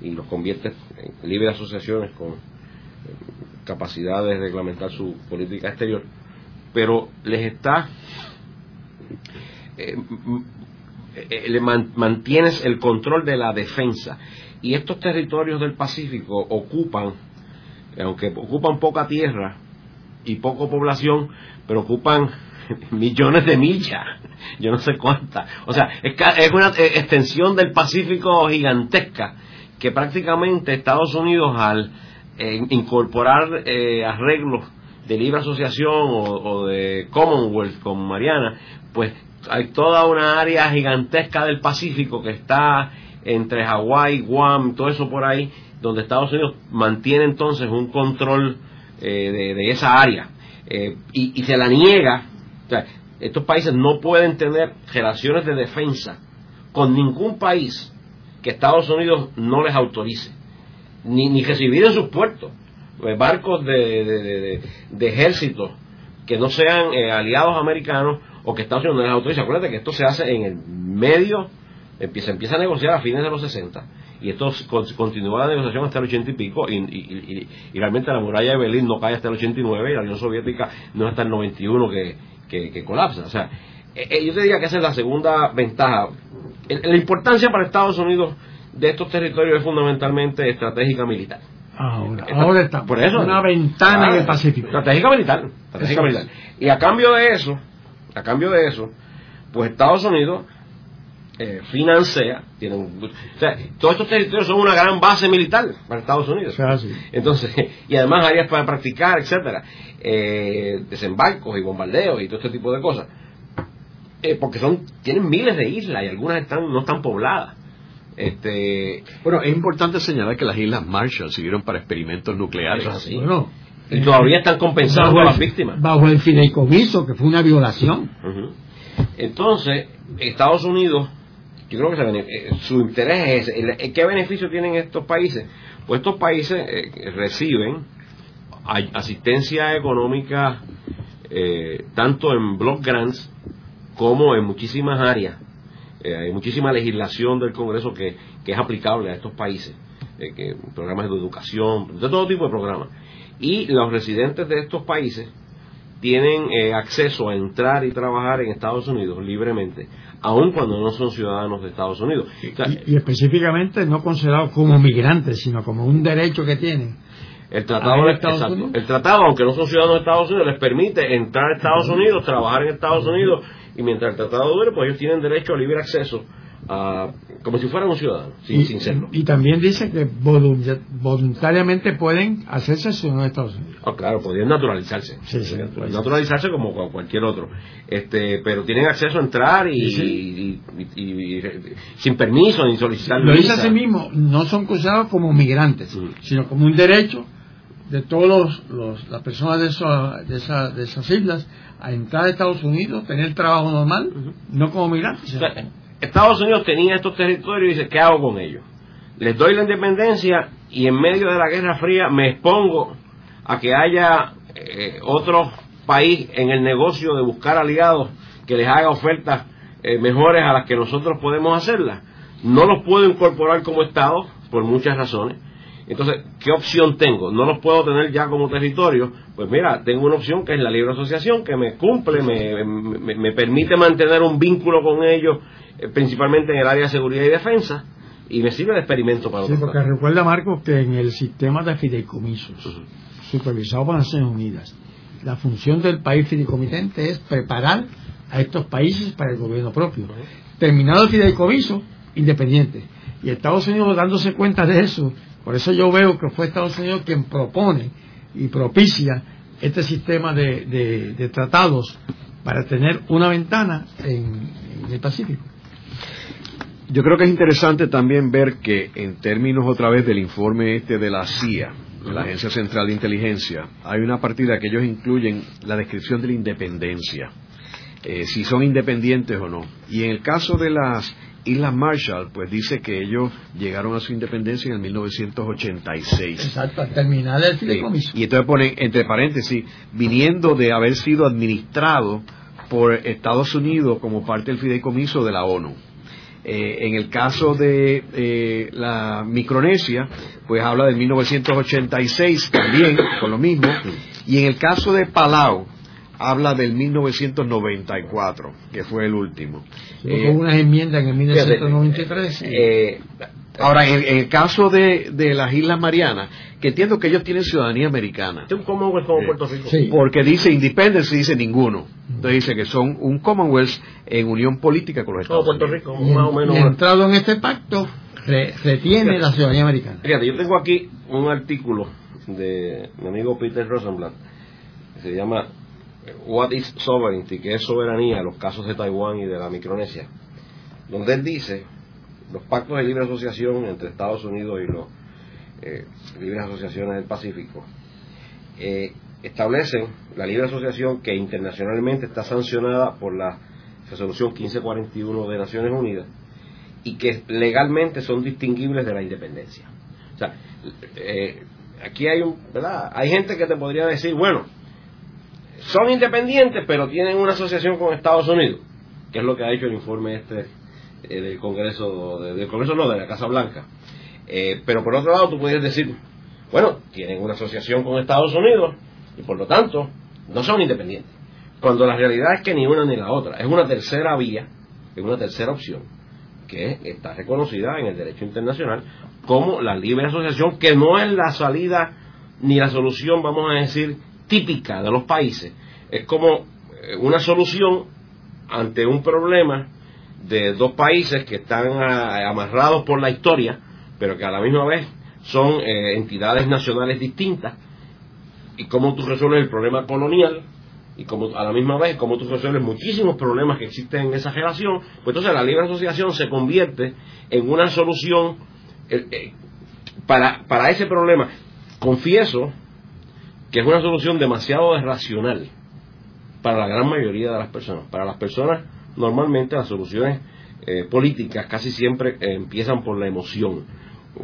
y los conviertes en libres asociaciones con eh, capacidad de reglamentar su política exterior, pero les está eh, eh, le mantienes el control de la defensa. Y estos territorios del Pacífico ocupan aunque ocupan poca tierra y poca población pero ocupan millones de millas yo no sé cuántas. O sea es, una extensión del Pacífico gigantesca que prácticamente Estados Unidos al incorporar arreglos de libre asociación o, de Commonwealth con Mariana, pues hay toda una área gigantesca del Pacífico que está entre Hawái, Guam, todo eso por ahí, donde Estados Unidos mantiene entonces un control eh, de, esa área eh, y, se la niega. Estos países no pueden tener relaciones de defensa con ningún país que Estados Unidos no les autorice, ni, ni recibir en sus puertos. Eh, barcos de, de, ejército que no sean eh, aliados americanos o que Estados Unidos no les autorice. Acuérdate que esto se hace en el medio, empieza, empieza a negociar a fines de los 60 y esto continúa la negociación hasta el 80 y pico y, realmente la muralla de Berlín no cae hasta el 89 y la Unión Soviética no es hasta el 91 que, que, colapsa. O sea, eh, yo te diría que esa es la segunda ventaja. La importancia para Estados Unidos de estos territorios es fundamentalmente estratégica militar. Ahora, ahora está. Por eso. Una ventana en el Pacífico. Estratégica militar. Estratégica militar. Y a cambio de eso, a cambio de eso, pues Estados Unidos eh, financia, tienen, o sea, todos estos territorios son una gran base militar para Estados Unidos. Entonces, y además áreas para practicar, etcétera, eh, desembarcos y bombardeos y todo este tipo de cosas. Eh, porque son, tienen miles de islas y algunas están, no están pobladas. Este, bueno, es importante señalar que las Islas Marshall sirvieron para experimentos nucleares. así. y todavía están compensando a las víctimas. Bajo el fideicomiso, que fue una violación. Entonces, Estados Unidos, yo creo que eh, su interés es ese. ¿Qué beneficio tienen estos países? Pues estos países eh, reciben asistencia económica eh, tanto en block grants como en muchísimas áreas eh, hay muchísima legislación del Congreso que, es aplicable a estos países, eh, que, programas de educación, de todo tipo de programas. Y los residentes de estos países tienen eh, acceso a entrar y trabajar en Estados Unidos libremente, aun cuando no son ciudadanos de Estados Unidos. y, específicamente no considerados como migrantes, sino como un derecho que tienen. El tratado, el tratado, aunque no son ciudadanos de Estados Unidos, les permite entrar a Estados Unidos, trabajar en Estados Unidos y mientras el tratado dure, pues ellos tienen derecho a libre acceso a, como si fueran un ciudadano, sin, y, serlo. Y también dice que voluntariamente pueden hacerse ciudadanos de Estados Unidos. Ah, claro, podrían naturalizarse. naturalizarse como cualquier otro. Este, pero tienen acceso a entrar y, sin permiso ni solicitar Lo dice así mismo, no son considerados como migrantes, sino como un derecho de todas las personas de, de, de esas islas a entrar a Estados Unidos, tener trabajo normal, no como migrantes. Estados Unidos tenía estos territorios y dice, ¿qué hago con ellos? Les doy la independencia y en medio de la Guerra Fría me expongo a que haya eh, otro país en el negocio de buscar aliados que les haga ofertas eh, mejores a las que nosotros podemos hacerlas. No los puedo incorporar como Estado por muchas razones entonces, ¿qué opción tengo? No los puedo tener ya como territorio. Pues mira, tengo una opción que es la libre asociación, que me cumple, me, me, permite mantener un vínculo con ellos, eh, principalmente en el área de seguridad y defensa, y me sirve de experimento para Sí, porque recuerda, Marco, que en el sistema de fideicomisos, supervisado por las Naciones Unidas, la función del país fideicomitente es preparar a estos países para el gobierno propio. Terminado el fideicomiso, independiente. Y Estados Unidos dándose cuenta de eso, por eso yo veo que fue Estados Unidos quien propone y propicia este sistema de, tratados para tener una ventana en, el Pacífico. Yo creo que es interesante también ver que en términos otra vez del informe este de la CIA, de la Agencia Central de Inteligencia, hay una partida que ellos incluyen la descripción de la independencia, eh, si son independientes o no. Y en el caso de las Islas Marshall, pues dice que ellos llegaron a su independencia en el 1986. Exacto, al terminar el fideicomiso. Y entonces ponen, entre paréntesis, viniendo de haber sido administrado por Estados Unidos como parte del fideicomiso de la ONU. Eh, en el caso de eh, la Micronesia, pues habla del 1986 también, con lo mismo. Y en el caso de Palau, habla del 1994, que fue el último. Hubo eh, unas enmiendas en el 1993. Eh, ahora, en, el caso de, de, las Islas Marianas, que entiendo que ellos tienen ciudadanía americana. un Commonwealth como Puerto Rico. Porque dice Independence y dice ninguno. Entonces dice que son un Commonwealth en unión política con los Estados Puerto Unidos. Rico, más o menos. entrado en este pacto, retiene la ciudadanía americana. Fíjate, yo tengo aquí un artículo de mi amigo Peter Rosenblatt, que se llama What is Sovereignty, que es soberanía, los casos de Taiwán y de la Micronesia, donde él dice, los pactos de libre asociación entre Estados Unidos y las eh, libres asociaciones del Pacífico, eh, establecen la libre asociación que internacionalmente está sancionada por la resolución 1541 de Naciones Unidas y que legalmente son distinguibles de la independencia. O sea, eh, aquí hay un, ¿verdad? Hay gente que te podría decir, bueno, son independientes, pero tienen una asociación con Estados Unidos, que es lo que ha hecho el informe este eh, del Congreso, del Congreso no, de la Casa Blanca. Eh, pero por otro lado, tú puedes decir, bueno, tienen una asociación con Estados Unidos y por lo tanto no son independientes. Cuando la realidad es que ni una ni la otra, es una tercera vía, es una tercera opción que está reconocida en el derecho internacional como la libre asociación, que no es la salida ni la solución, vamos a decir, típica de los países. Es como eh, una solución ante un problema de dos países que están ah, amarrados por la historia, pero que a la misma vez son eh, entidades nacionales distintas, y cómo tú resuelves el problema colonial, y como a la misma vez cómo tú resuelves muchísimos problemas que existen en esa relación, pues entonces la libre asociación se convierte en una solución eh, para, para ese problema. Confieso que es una solución demasiado racional para la gran mayoría de las personas. Para las personas, normalmente las soluciones eh, políticas casi siempre eh, empiezan por la emoción.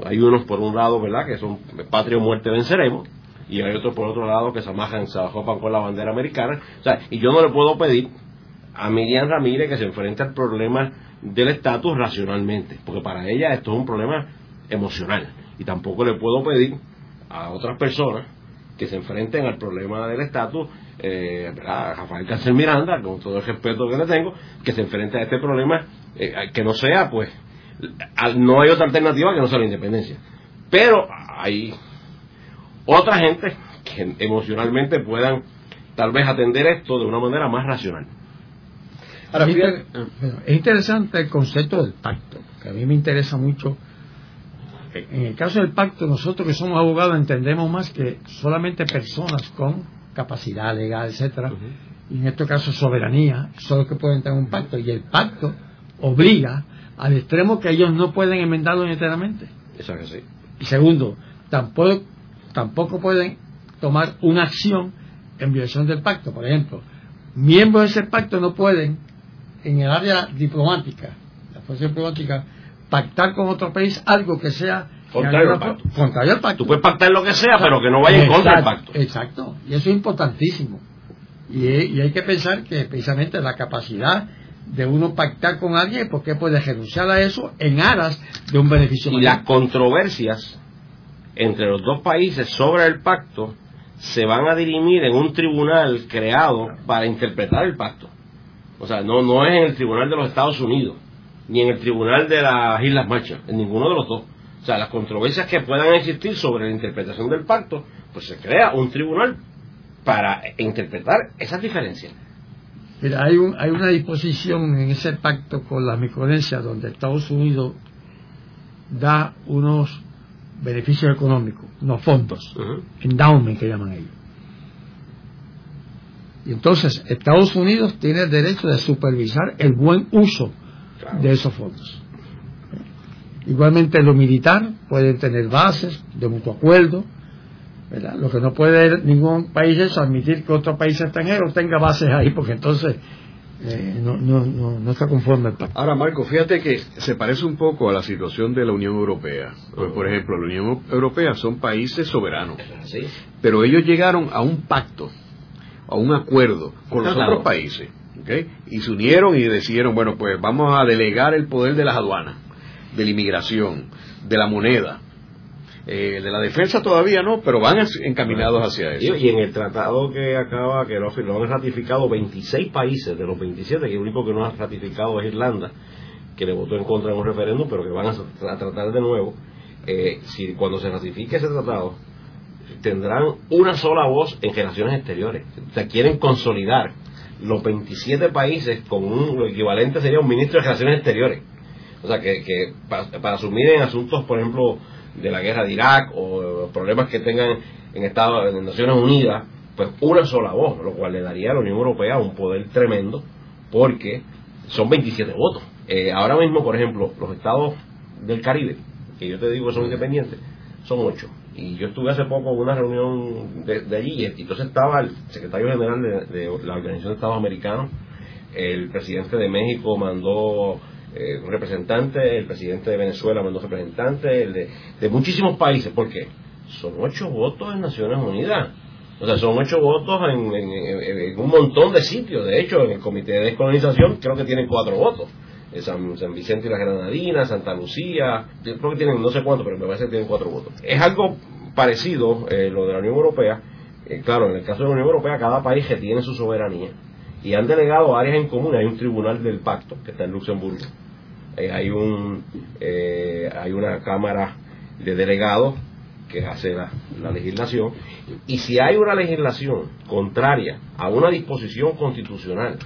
Hay unos por un lado, ¿verdad?, que son patria o muerte venceremos, y hay otros por otro lado que se amajan, se ajopan con la bandera americana. O sea, y yo no le puedo pedir a Miriam Ramírez que se enfrente al problema del estatus racionalmente, porque para ella esto es un problema emocional. Y tampoco le puedo pedir a otras personas que se enfrenten al problema del estatus, eh, a Rafael Cáncer Miranda, con todo el respeto que le tengo, que se enfrente a este problema, eh, que no sea, pues, no hay otra alternativa que no sea la independencia. Pero hay otra gente que emocionalmente puedan tal vez atender esto de una manera más racional. Ahora, es interesante el concepto del pacto, que a mí me interesa mucho en el caso del pacto, nosotros que somos abogados entendemos más que solamente personas con capacidad legal, etcétera, y en este caso soberanía, son los que pueden tener un pacto, y el pacto obliga al extremo que ellos no pueden enmendarlo enteramente. Eso que sí. Y segundo, tampoco, tampoco pueden tomar una acción en violación del pacto. Por ejemplo, miembros de ese pacto no pueden, en el área diplomática, la fuerza diplomática, pactar con otro país algo que sea contrario al, pacto. contrario al pacto. Tú puedes pactar lo que sea, pero que no vaya en contra del pacto. Exacto, y eso es importantísimo. Y, hay que pensar que precisamente la capacidad de uno pactar con alguien, porque puede renunciar a eso en aras de un beneficio. Y las controversias entre los dos países sobre el pacto se van a dirimir en un tribunal creado para interpretar el pacto. O sea, no, no es en el tribunal de los Estados Unidos ni en el tribunal de las Islas Marshall, en ninguno de los dos. O sea, las controversias que puedan existir sobre la interpretación del pacto, pues se crea un tribunal para interpretar esas diferencias. Mira, hay, un, hay una disposición en ese pacto con la Micronesia donde Estados Unidos da unos beneficios económicos, unos fondos, endowment que llaman ellos. Y entonces Estados Unidos tiene el derecho de supervisar el buen uso de esos fondos. Igualmente lo militar, pueden tener bases de mutuo acuerdo. ¿verdad? Lo que no puede ningún país es admitir que otro país extranjero tenga bases ahí, porque entonces eh, no, no, no, no, está conforme el pacto. Ahora, Marco, fíjate que se parece un poco a la situación de la Unión Europea. Pues, por ejemplo, la Unión Europea son países soberanos, ¿Sí? pero ellos llegaron a un pacto, a un acuerdo con los otros países, y se unieron y decidieron, bueno, pues vamos a delegar el poder de las aduanas, de la inmigración, de la moneda. Eh, de la defensa todavía no, pero van encaminados hacia eso. y en el tratado que acaba, que lo, lo han ratificado 26 países de los 27, que el único que no ha ratificado es Irlanda, que le votó en contra en un referéndum, pero que van a, a tratar de nuevo. Eh, si cuando se ratifique ese tratado, tendrán una sola voz en relaciones exteriores. O sea, quieren consolidar los 27 países con un, lo equivalente sería un ministro de relaciones exteriores. O sea, que, que para, para asumir en asuntos, por ejemplo, de la guerra de Irak o problemas que tengan en Estados en Naciones Unidas, pues una sola voz, lo cual le daría a la Unión Europea un poder tremendo, porque son 27 votos. Eh, ahora mismo, por ejemplo, los estados del Caribe, que yo te digo que son independientes, son ocho. Y yo estuve hace poco en una reunión de, allí, y entonces estaba el secretario general de, la Organización de Estados Americanos, el presidente de México mandó eh, representante, el presidente de Venezuela mandó un representante, el de, muchísimos países, porque son ocho votos en Naciones Unidas. O sea, son ocho votos en un montón de sitios. De hecho, en el Comité de Descolonización creo que tienen cuatro votos. Eh, San, Vicente y las Granadinas, Santa Lucía, creo que tienen no sé cuántos, pero me parece que tienen cuatro votos. Es algo parecido eh, lo de la Unión Europea. Eh, claro, en el caso de la Unión Europea, cada país que tiene su soberanía y han delegado áreas en común. Hay un tribunal del pacto que está en Luxemburgo. Hay un hay una cámara de delegados que hace la legislación y si hay una legislación contraria a una disposición constitucional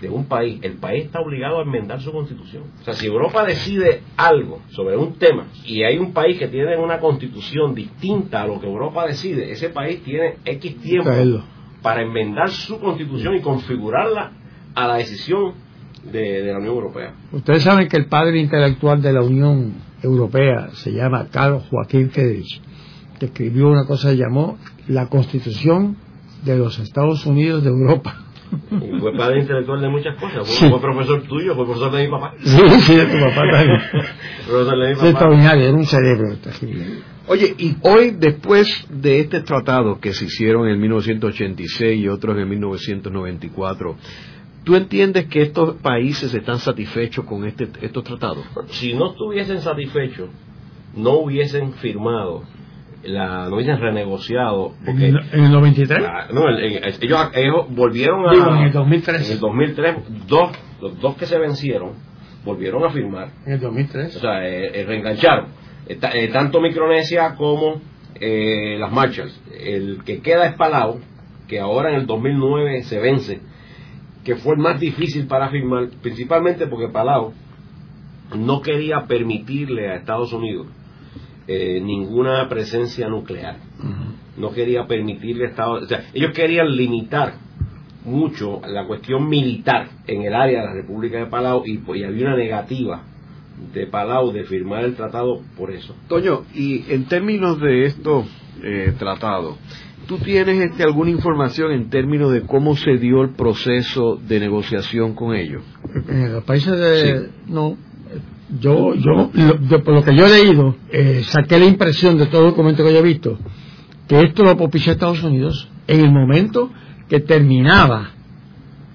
de un país, el país está obligado a enmendar su constitución. O sea, si Europa decide algo sobre un tema y hay un país que tiene una constitución distinta a lo que Europa decide, ese país tiene X tiempo para enmendar su constitución y configurarla a la decisión de, de la Unión Europea. Ustedes saben que el padre intelectual de la Unión Europea se llama Carl Joaquín Friedrich, que escribió una cosa que llamó la Constitución de los Estados Unidos de Europa. Y fue padre intelectual de muchas cosas. Fue, Sí. fue profesor tuyo, fue profesor de mi papá. Sí, sí, de tu papá también. profesor de mi Es papá. extraordinario, era un cerebro. Oye, y hoy, después de este tratado que se hicieron en 1986 y otros en 1994, ¿tú entiendes que estos países están satisfechos con este, estos tratados? Si no estuviesen satisfechos, no hubiesen firmado, la, no hubiesen renegociado. Porque, En, en el 93, Ah, no, el- el- ellos, ellos volvieron a. digo, en el 2003. en el 2003, dos, los dos que se vencieron volvieron a firmar. En el O 2003. sea, eh, eh, reengancharon. Eh, ta- eh, tanto Micronesia como eh, las Marshalls. El que queda es Palau, que ahora en el 2009 se vence, que fue el más difícil para firmar, principalmente porque Palau no quería permitirle a Estados Unidos eh, ninguna presencia nuclear. No quería permitirle a Estados o sea, ellos querían limitar mucho la cuestión militar en el área de la República de Palau y, y había una negativa de Palau de firmar el tratado por eso. Toño, y en términos de estos eh, tratados, ¿tú tienes este, alguna información en términos de cómo se dio el proceso de negociación con ellos? En los países de... No, yo, yo lo- de- por lo que yo he leído, eh, saqué la impresión de todo documento que yo he visto, que esto lo propició Estados Unidos en el momento que terminaba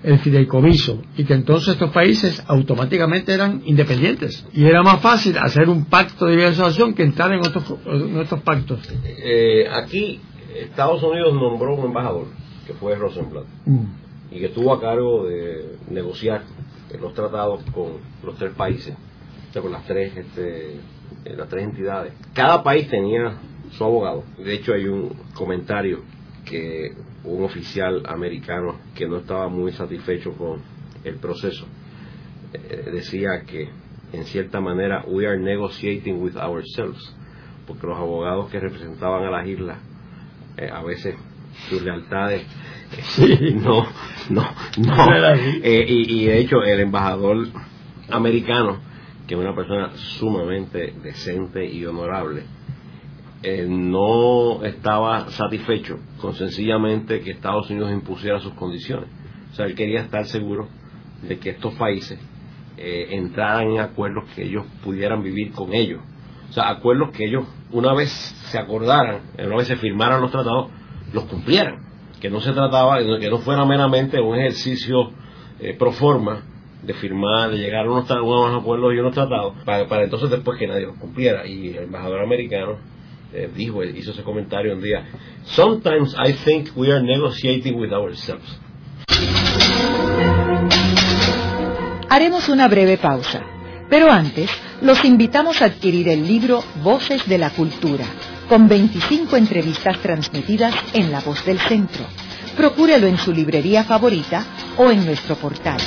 el fideicomiso y que entonces estos países automáticamente eran independientes y era más fácil hacer un pacto de asociación que entrar en otros, en otros pactos. Eh, aquí Estados Unidos nombró un embajador, que fue Rosenblatt, Mm. y que estuvo a cargo de negociar los tratados con los tres países, con las tres, este, eh, las tres entidades. Cada país tenía su abogado. De hecho, hay un comentario que un oficial americano que no estaba muy satisfecho con el proceso eh, decía que en cierta manera we are negotiating with ourselves porque los abogados que representaban a las islas eh, a veces sus lealtades eh, no no no. Eh, y, y de hecho el embajador americano que una persona sumamente decente y honorable, eh, no estaba satisfecho con sencillamente que Estados Unidos impusiera sus condiciones. O sea, él quería estar seguro de que estos países eh, entraran en acuerdos que ellos pudieran vivir con ellos. O sea, acuerdos que ellos, una vez se acordaran, una vez se firmaran los tratados, los cumplieran. Que no se trataba, que no fuera meramente un ejercicio eh, pro forma de firmar, de llegar a unos, unos acuerdos y unos tratados, para, para, entonces después que nadie los cumpliera. Y el embajador americano eh, dijo, hizo ese comentario un día, Sometimes I think we are negotiating with ourselves. Haremos una breve pausa, pero antes los invitamos a adquirir el libro Voces de la Cultura, con 25 entrevistas transmitidas en La Voz del Centro. Procúrelo en su librería favorita o en nuestro portal.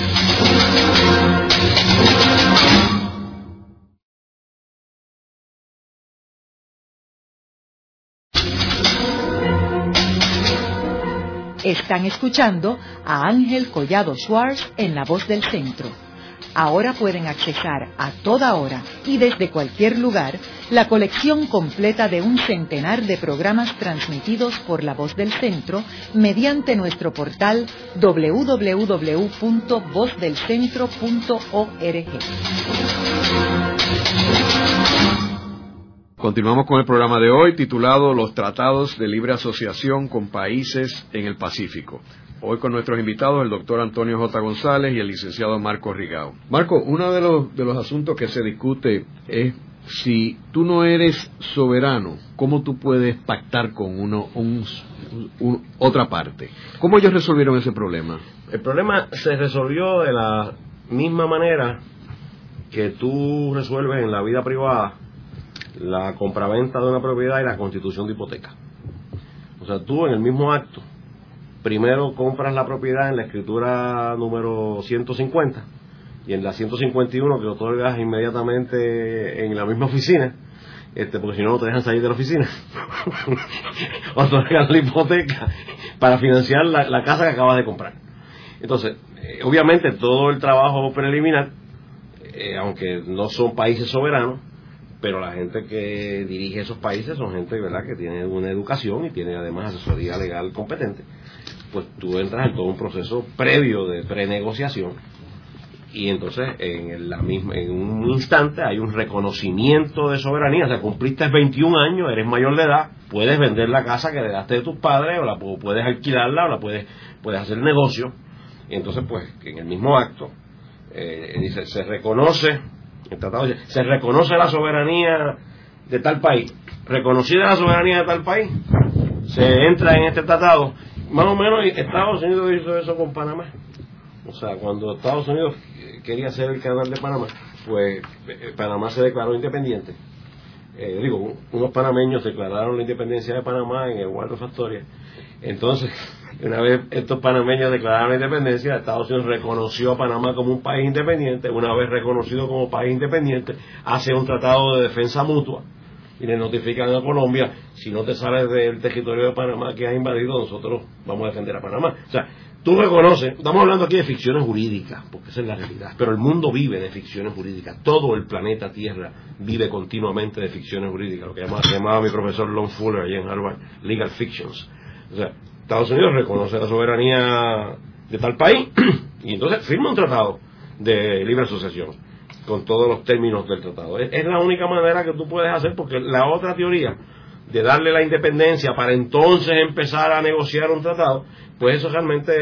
Están escuchando a Ángel Collado Schwartz en La Voz del Centro. Ahora pueden accesar a toda hora y desde cualquier lugar la colección completa de un centenar de programas transmitidos por La Voz del Centro mediante nuestro portal www.vozdelcentro.org. Continuamos con el programa de hoy titulado Los Tratados de Libre Asociación con Países en el Pacífico. Hoy con nuestros invitados el doctor Antonio J. González y el licenciado Marco Rigao. Marco, uno de los, de los asuntos que se discute es si tú no eres soberano, ¿cómo tú puedes pactar con uno, otra parte? ¿Cómo ellos resolvieron ese problema? El problema se resolvió de la misma manera que tú resuelves en la vida privada la compraventa de una propiedad y la constitución de hipoteca. O sea, tú en el mismo acto, primero compras la propiedad en la escritura número 150 y en la 151 que otorgas inmediatamente en la misma oficina, este, porque si no, no te dejan salir de la oficina, otorgas la hipoteca para financiar la, casa que acabas de comprar. Entonces, eh, obviamente todo el trabajo preliminar, eh, aunque no son países soberanos, pero la gente que dirige esos países son gente que tiene una educación y tiene además asesoría legal competente pues tú entras en todo un proceso previo de prenegociación y entonces en la misma en un instante hay un reconocimiento de soberanía o sea cumpliste 21 años eres mayor de edad puedes vender la casa que heredaste de tus padres o la puedes alquilarla o la puedes puedes hacer negocio y entonces pues en el mismo acto eh, dice se reconoce se reconoce la soberanía de tal país. Reconocida la soberanía de tal país, se entra en este tratado. Más o menos Estados Unidos hizo eso con Panamá. O sea, cuando Estados Unidos quería ser el canal de Panamá, pues eh, Panamá se declaró independiente. Eh, digo, unos panameños declararon la independencia de Panamá en el Waldo Factoria. Entonces, una vez estos panameños declararon la independencia, Estados Unidos reconoció a Panamá como un país independiente, una vez reconocido como país independiente, hace un tratado de defensa mutua y le notifican a Colombia, si no te sales del territorio de Panamá que has invadido, nosotros vamos a defender a Panamá. O sea, tú reconoces, estamos hablando aquí de ficciones jurídicas, porque esa es la realidad, pero el mundo vive de ficciones jurídicas, todo el planeta Tierra vive continuamente de ficciones jurídicas, lo que llamaba, mi profesor Lon Fuller allí en Harvard, Legal Fictions. O sea, Estados Unidos reconoce la soberanía de tal país y entonces firma un tratado de libre asociación con todos los términos del tratado. Es, la única manera que tú puedes hacer porque la otra teoría de darle la independencia para entonces empezar a negociar un tratado, pues eso realmente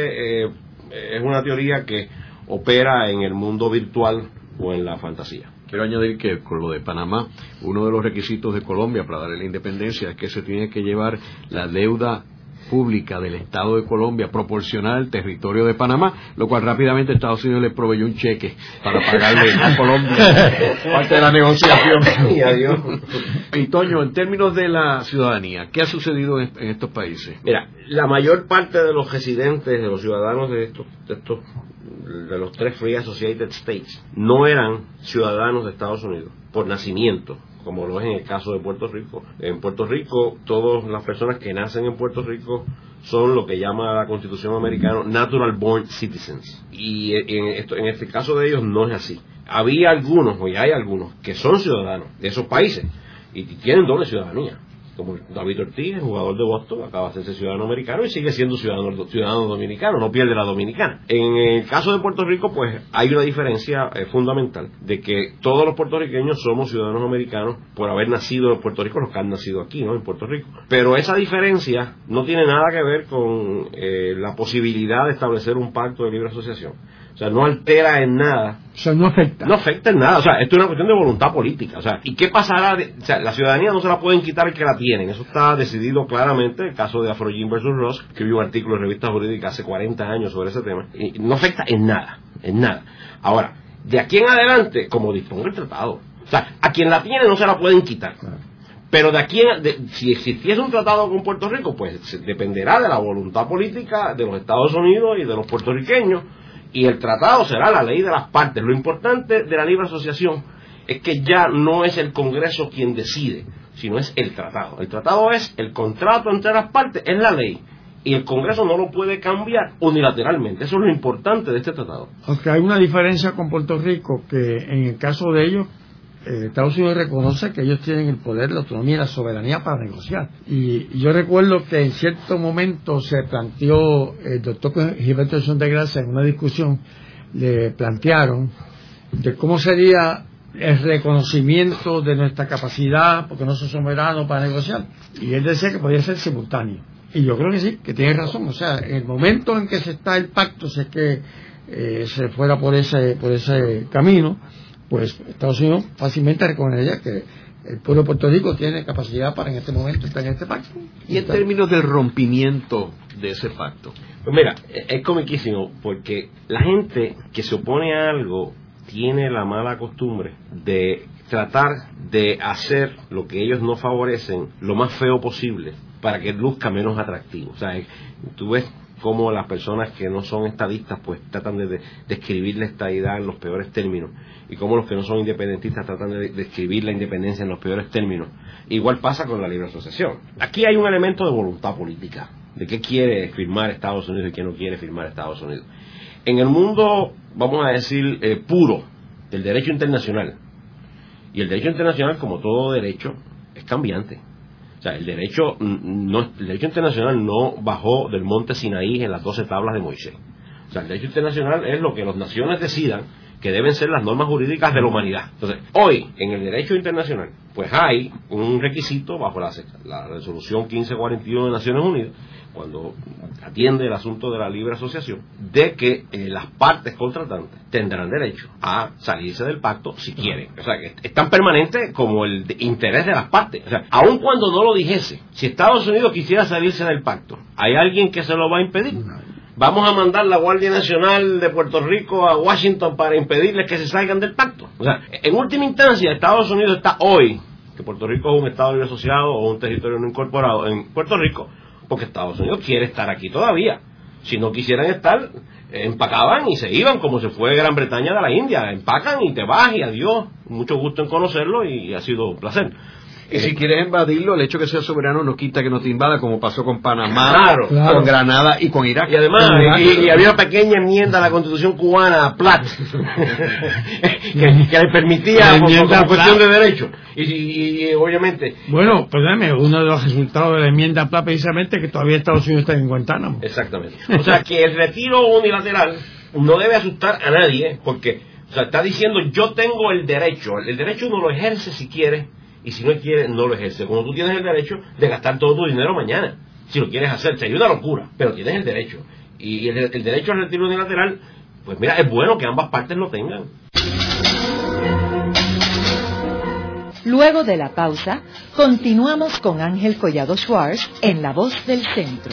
eh, es una teoría que opera en el mundo virtual o en la fantasía. Quiero añadir que con lo de Panamá, uno de los requisitos de Colombia para darle la independencia es que se tiene que llevar la deuda pública del Estado de Colombia proporcional al territorio de Panamá, lo cual rápidamente Estados Unidos le proveyó un cheque para pagarle a Colombia parte de la negociación. y Toño, en términos de la ciudadanía, ¿qué ha sucedido en, estos países? Mira, la mayor parte de los residentes, de los ciudadanos de estos, de estos de los tres Free Associated States, no eran ciudadanos de Estados Unidos por nacimiento como lo es en el caso de Puerto Rico. En Puerto Rico, todas las personas que nacen en Puerto Rico son lo que llama la Constitución americana Natural Born Citizens. Y en, esto, en este caso de ellos no es así. había algunos, o ya hay algunos, que son ciudadanos de esos países y tienen doble ciudadanía como David Ortiz, jugador de Boston, acaba de ser ciudadano americano y sigue siendo ciudadano, ciudadano dominicano, no pierde la dominicana. En el caso de Puerto Rico, pues hay una diferencia eh, fundamental de que todos los puertorriqueños somos ciudadanos americanos por haber nacido en Puerto Rico, los que han nacido aquí, ¿no? En Puerto Rico. Pero esa diferencia no tiene nada que ver con eh, la posibilidad de establecer un pacto de libre asociación. O sea, no altera en nada. O sea, no afecta. No afecta en nada. O sea, esto es una cuestión de voluntad política. O sea, ¿y qué pasará? o sea, la ciudadanía no se la pueden quitar el que la tienen. Eso está decidido claramente. El caso de Afrogin versus Ross, que vi un artículo en revista jurídica hace 40 años sobre ese tema. Y no afecta en nada. En nada. Ahora, de aquí en adelante, como disponga el tratado. O sea, a quien la tiene no se la pueden quitar. Pero de aquí, de, si existiese un tratado con Puerto Rico, pues dependerá de la voluntad política de los Estados Unidos y de los puertorriqueños y el tratado será la ley de las partes. Lo importante de la libre asociación es que ya no es el Congreso quien decide, sino es el tratado. El tratado es el contrato entre las partes, es la ley. Y el Congreso no lo puede cambiar unilateralmente. Eso es lo importante de este tratado. Aunque hay una diferencia con Puerto Rico, que en el caso de ellos eh, Estados Unidos reconoce que ellos tienen el poder, la autonomía y la soberanía para negociar. Y, yo recuerdo que en cierto momento se planteó, el doctor Gilberto de Gracia en una discusión, le plantearon de cómo sería el reconocimiento de nuestra capacidad, porque no somos soberanos para negociar. Y él decía que podía ser simultáneo. Y yo creo que sí, que tiene razón. O sea, en el momento en que se está el pacto, si es que eh, se fuera por ese, por ese camino, pues Estados Unidos fácilmente reconocería que el pueblo de Puerto Rico tiene capacidad para en este momento estar en este pacto. ¿Y en términos del rompimiento de ese pacto? Pues mira, es comiquísimo porque la gente que se opone a algo tiene la mala costumbre de tratar de hacer lo que ellos no favorecen lo más feo posible para que luzca menos atractivo. O sea, tú ves cómo las personas que no son estadistas pues tratan de describir la estadidad en los peores términos y cómo los que no son independentistas tratan de describir la independencia en los peores términos. Igual pasa con la libre asociación. Aquí hay un elemento de voluntad política, de qué quiere firmar Estados Unidos y qué no quiere firmar Estados Unidos. En el mundo, vamos a decir, eh, puro del derecho internacional, y el derecho internacional, como todo derecho, es cambiante. Sea, el derecho, no, el derecho internacional no bajó del monte Sinaí en las doce tablas de Moisés. O sea, el derecho internacional es lo que las naciones decidan que deben ser las normas jurídicas de la humanidad. Entonces, hoy, en el derecho internacional, pues hay un requisito bajo la, la resolución 1541 de Naciones Unidas, cuando atiende el asunto de la libre asociación, de que eh, las partes contratantes tendrán derecho a salirse del pacto si quieren. O sea, que es tan permanente como el interés de las partes. O sea, aun cuando no lo dijese, si Estados Unidos quisiera salirse del pacto, ¿hay alguien que se lo va a impedir? Vamos a mandar la Guardia Nacional de Puerto Rico a Washington para impedirles que se salgan del pacto. O sea, en última instancia, Estados Unidos está hoy, que Puerto Rico es un Estado libre asociado o un territorio no incorporado en Puerto Rico, porque Estados Unidos quiere estar aquí todavía. Si no quisieran estar, empacaban y se iban como se fue Gran Bretaña de la India. Empacan y te vas y adiós. Mucho gusto en conocerlo y ha sido un placer. Y si quieres invadirlo, el hecho de que sea soberano no quita que no te invada, como pasó con Panamá, con Granada y con Irak. Y además, y, había una pequeña enmienda a la constitución cubana, Platt, que, le permitía, la cuestión de derecho. Y, obviamente. Bueno, perdóname, uno de los resultados de la enmienda Platt precisamente que todavía Estados Unidos está en Guantánamo. Exactamente. O sea, que el retiro unilateral no debe asustar a nadie, porque o sea, está diciendo yo tengo el derecho. El derecho uno lo ejerce si quiere y si no quiere, no lo ejerce. Como tú tienes el derecho de gastar todo tu dinero mañana, si lo quieres hacer, sería una locura, pero tienes el derecho. Y el, el derecho al retiro unilateral, pues mira, es bueno que ambas partes lo tengan. Luego de la pausa, continuamos con Ángel Collado Schwartz en La Voz del Centro.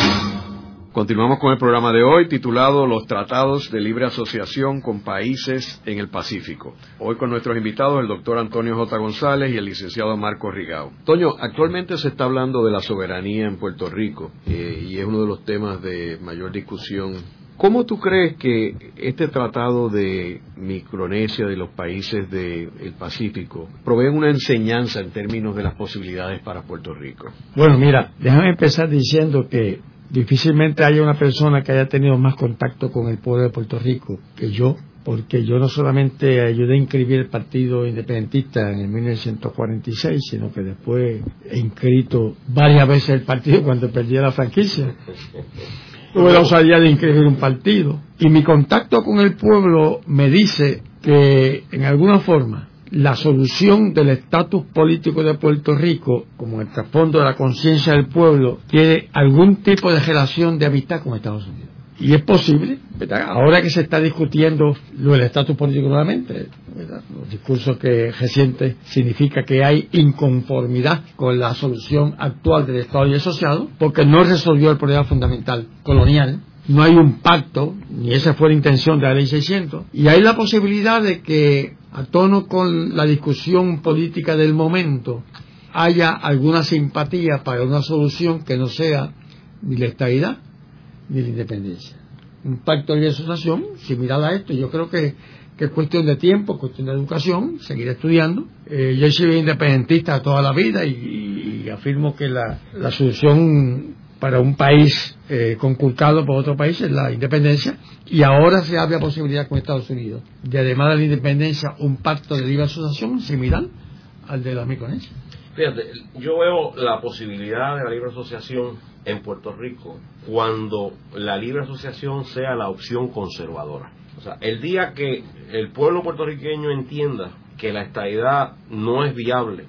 Continuamos con el programa de hoy titulado Los Tratados de Libre Asociación con Países en el Pacífico. Hoy con nuestros invitados el doctor Antonio J. González y el licenciado Marco Rigao. Toño, actualmente se está hablando de la soberanía en Puerto Rico eh, y es uno de los temas de mayor discusión. ¿Cómo tú crees que este tratado de Micronesia, de los países del Pacífico, provee una enseñanza en términos de las posibilidades para Puerto Rico? Bueno, mira, déjame empezar diciendo que difícilmente haya una persona que haya tenido más contacto con el pueblo de Puerto Rico que yo, porque yo no solamente ayudé a inscribir el Partido Independentista en el 1946, sino que después he inscrito varias veces el partido cuando perdí la franquicia. Tuve la osadía de inscribir un partido. Y mi contacto con el pueblo me dice que, en alguna forma, la solución del estatus político de Puerto Rico, como el trasfondo de la conciencia del pueblo, tiene algún tipo de relación de amistad con Estados Unidos. Y es posible, ¿verdad? ahora que se está discutiendo lo del estatus político nuevamente, los discursos que recientes significa que hay inconformidad con la solución actual del Estado y asociado, porque no resolvió el problema fundamental colonial, no hay un pacto, ni esa fue la intención de la ley 600, y hay la posibilidad de que a tono con la discusión política del momento, haya alguna simpatía para una solución que no sea ni la estabilidad ni la independencia. Un pacto de asociación similar a esto, yo creo que, es cuestión de tiempo, cuestión de educación, seguir estudiando. Eh, yo he sido independentista toda la vida y, afirmo que la, la solución para un país eh, conculcado por otro país es la independencia y ahora se abre la posibilidad con Estados Unidos de además de la independencia un pacto de libre asociación similar al de la Micronesia. Fíjate, yo veo la posibilidad de la libre asociación en Puerto Rico cuando la libre asociación sea la opción conservadora. O sea, el día que el pueblo puertorriqueño entienda que la estabilidad no es viable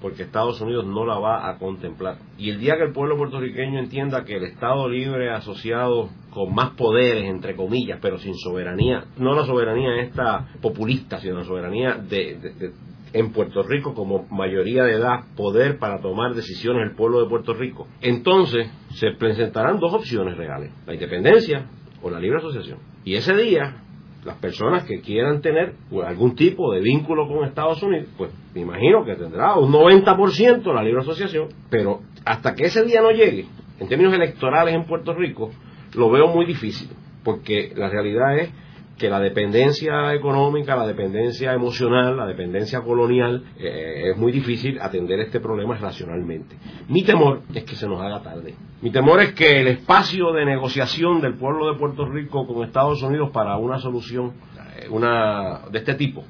porque Estados Unidos no la va a contemplar. Y el día que el pueblo puertorriqueño entienda que el Estado libre asociado con más poderes, entre comillas, pero sin soberanía, no la soberanía esta populista, sino la soberanía de, en Puerto Rico como mayoría de edad poder para tomar decisiones el pueblo de Puerto Rico, entonces se presentarán dos opciones reales, la independencia o la libre asociación. Y ese día las personas que quieran tener pues, algún tipo de vínculo con Estados Unidos, pues me imagino que tendrá un 90% la libre asociación, pero hasta que ese día no llegue, en términos electorales en Puerto Rico, lo veo muy difícil, porque la realidad es que la dependencia económica, la dependencia emocional, la dependencia colonial, eh, es muy difícil atender este problema racionalmente. Mi temor es que se nos haga tarde. Mi temor es que el espacio de negociación del pueblo de Puerto Rico con Estados Unidos para una solución eh, una, de este tipo,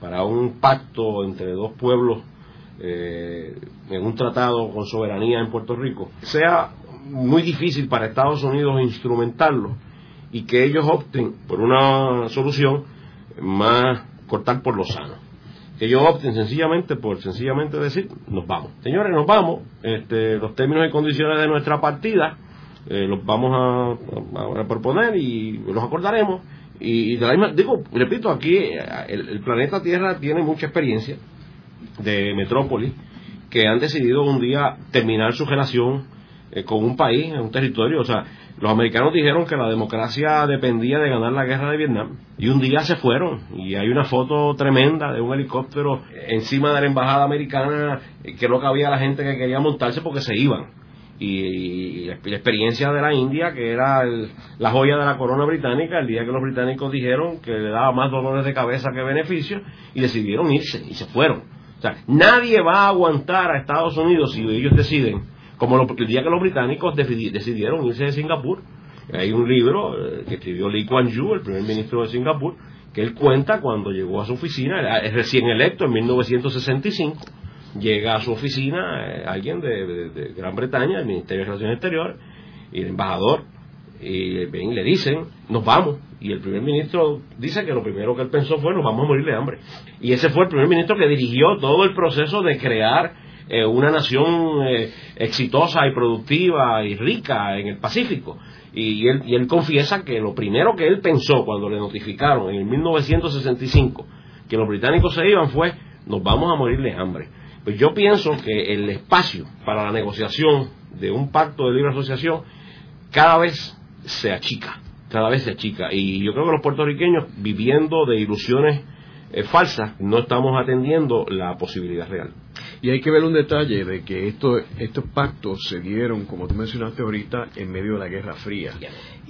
para un pacto entre dos pueblos eh, en un tratado con soberanía en Puerto Rico, sea muy difícil para Estados Unidos instrumentarlo y que ellos opten por una solución más cortar por lo sano. Que ellos opten sencillamente por sencillamente decir, nos vamos. Señores, nos vamos. Este, los términos y condiciones de nuestra partida eh, los vamos a, proponer y los acordaremos. Y, de la misma, digo, repito, aquí eh, el, planeta Tierra tiene mucha experiencia de metrópolis que han decidido un día terminar su relación eh, con un país, un territorio. O sea, los americanos dijeron que la democracia dependía de ganar la guerra de Vietnam y un día se fueron y hay una foto tremenda de un helicóptero encima de la embajada americana que no cabía la gente que quería montarse porque se iban. Y, la, experiencia de la India que era la joya de la corona británica el día que los británicos dijeron que le daba más dolores de cabeza que beneficios y decidieron irse y se fueron. O sea nadie va a aguantar a Estados Unidos si ellos deciden como el día que los británicos decidieron irse de Singapur. Hay un libro eh, que escribió Lee Kuan Yew, el primer ministro de Singapur, que él cuenta cuando llegó a su oficina, es recién electo en 1965, llega a su oficina eh, alguien de, Gran Bretaña, el Ministerio de Relaciones Exteriores, y el embajador, y ven, le dicen, nos vamos. Y el primer ministro dice que lo primero que él pensó fue, nos vamos a morir de hambre. Y ese fue el primer ministro que dirigió todo el proceso de crear eh, una nación eh, exitosa y productiva y rica en el Pacífico. Y él, y él confiesa que lo primero que él pensó cuando le notificaron en 1965 que los británicos se iban fue nos vamos a morir de hambre. Pues yo pienso que el espacio para la negociación de un pacto de libre asociación cada vez se achica, cada vez se achica. Y yo creo que los puertorriqueños, viviendo de ilusiones eh, falsas, no estamos atendiendo la posibilidad real. Y hay que ver un detalle de que esto, estos pactos se dieron, como tú mencionaste ahorita, en medio de la Guerra Fría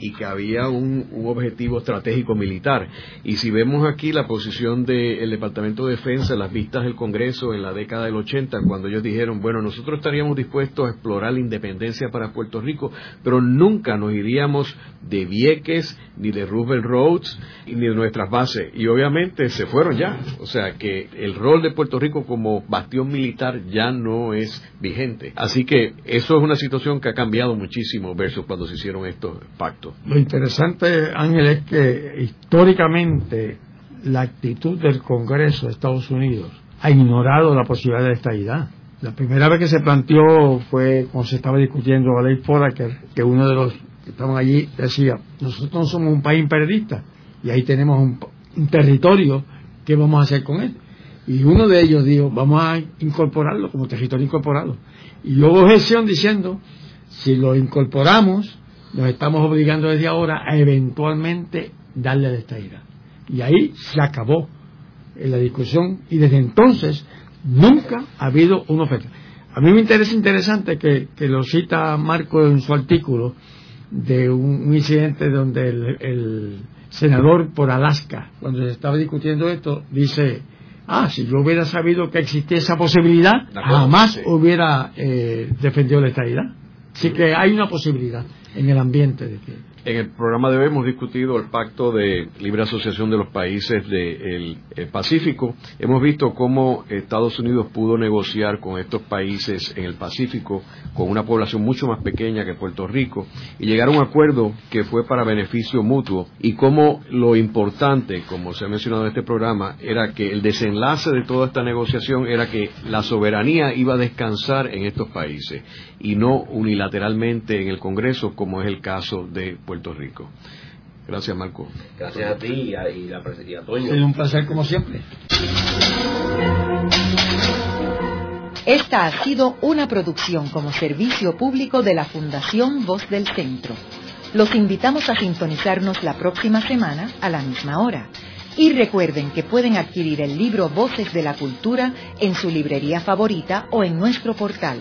y que había un, objetivo estratégico militar. Y si vemos aquí la posición del Departamento de Defensa, las vistas del Congreso en la década del 80, cuando ellos dijeron, bueno, nosotros estaríamos dispuestos a explorar la independencia para Puerto Rico, pero nunca nos iríamos de Vieques, ni de Roosevelt Roads, ni de nuestras bases. Y obviamente se fueron ya. O sea que el rol de Puerto Rico como bastión militar ya no es vigente. Así que eso es una situación que ha cambiado muchísimo versus cuando se hicieron estos pactos. Lo interesante, Ángel, es que históricamente la actitud del Congreso de Estados Unidos ha ignorado la posibilidad de esta idea. La primera vez que se planteó fue cuando se estaba discutiendo la ley Foraker, que uno de los que estaban allí decía, nosotros no somos un país imperialista y ahí tenemos un, un territorio, ¿qué vamos a hacer con él? Y uno de ellos dijo, vamos a incorporarlo como territorio incorporado. Y hubo objeción diciendo, si lo incorporamos, nos estamos obligando desde ahora a eventualmente darle la estadidad. Y ahí se acabó la discusión y desde entonces nunca ha habido una oferta. A mí me interesa interesante que, lo cita Marco en su artículo de un, incidente donde el, senador por Alaska, cuando se estaba discutiendo esto, dice, ah, si yo hubiera sabido que existía esa posibilidad, jamás hubiera eh, defendido la estadidad. Así que hay una posibilidad en el ambiente de en el programa de hoy hemos discutido el pacto de libre asociación de los países del Pacífico. Hemos visto cómo Estados Unidos pudo negociar con estos países en el Pacífico con una población mucho más pequeña que Puerto Rico y llegar a un acuerdo que fue para beneficio mutuo y cómo lo importante, como se ha mencionado en este programa, era que el desenlace de toda esta negociación era que la soberanía iba a descansar en estos países y no unilateralmente en el Congreso como es el caso de Puerto Rico. Gracias, Marco. Gracias a ti y a, y la, Toño. Es un placer como siempre. Esta ha sido una producción como servicio público de la Fundación Voz del Centro. Los invitamos a sintonizarnos la próxima semana a la misma hora. Y recuerden que pueden adquirir el libro Voces de la Cultura en su librería favorita o en nuestro portal.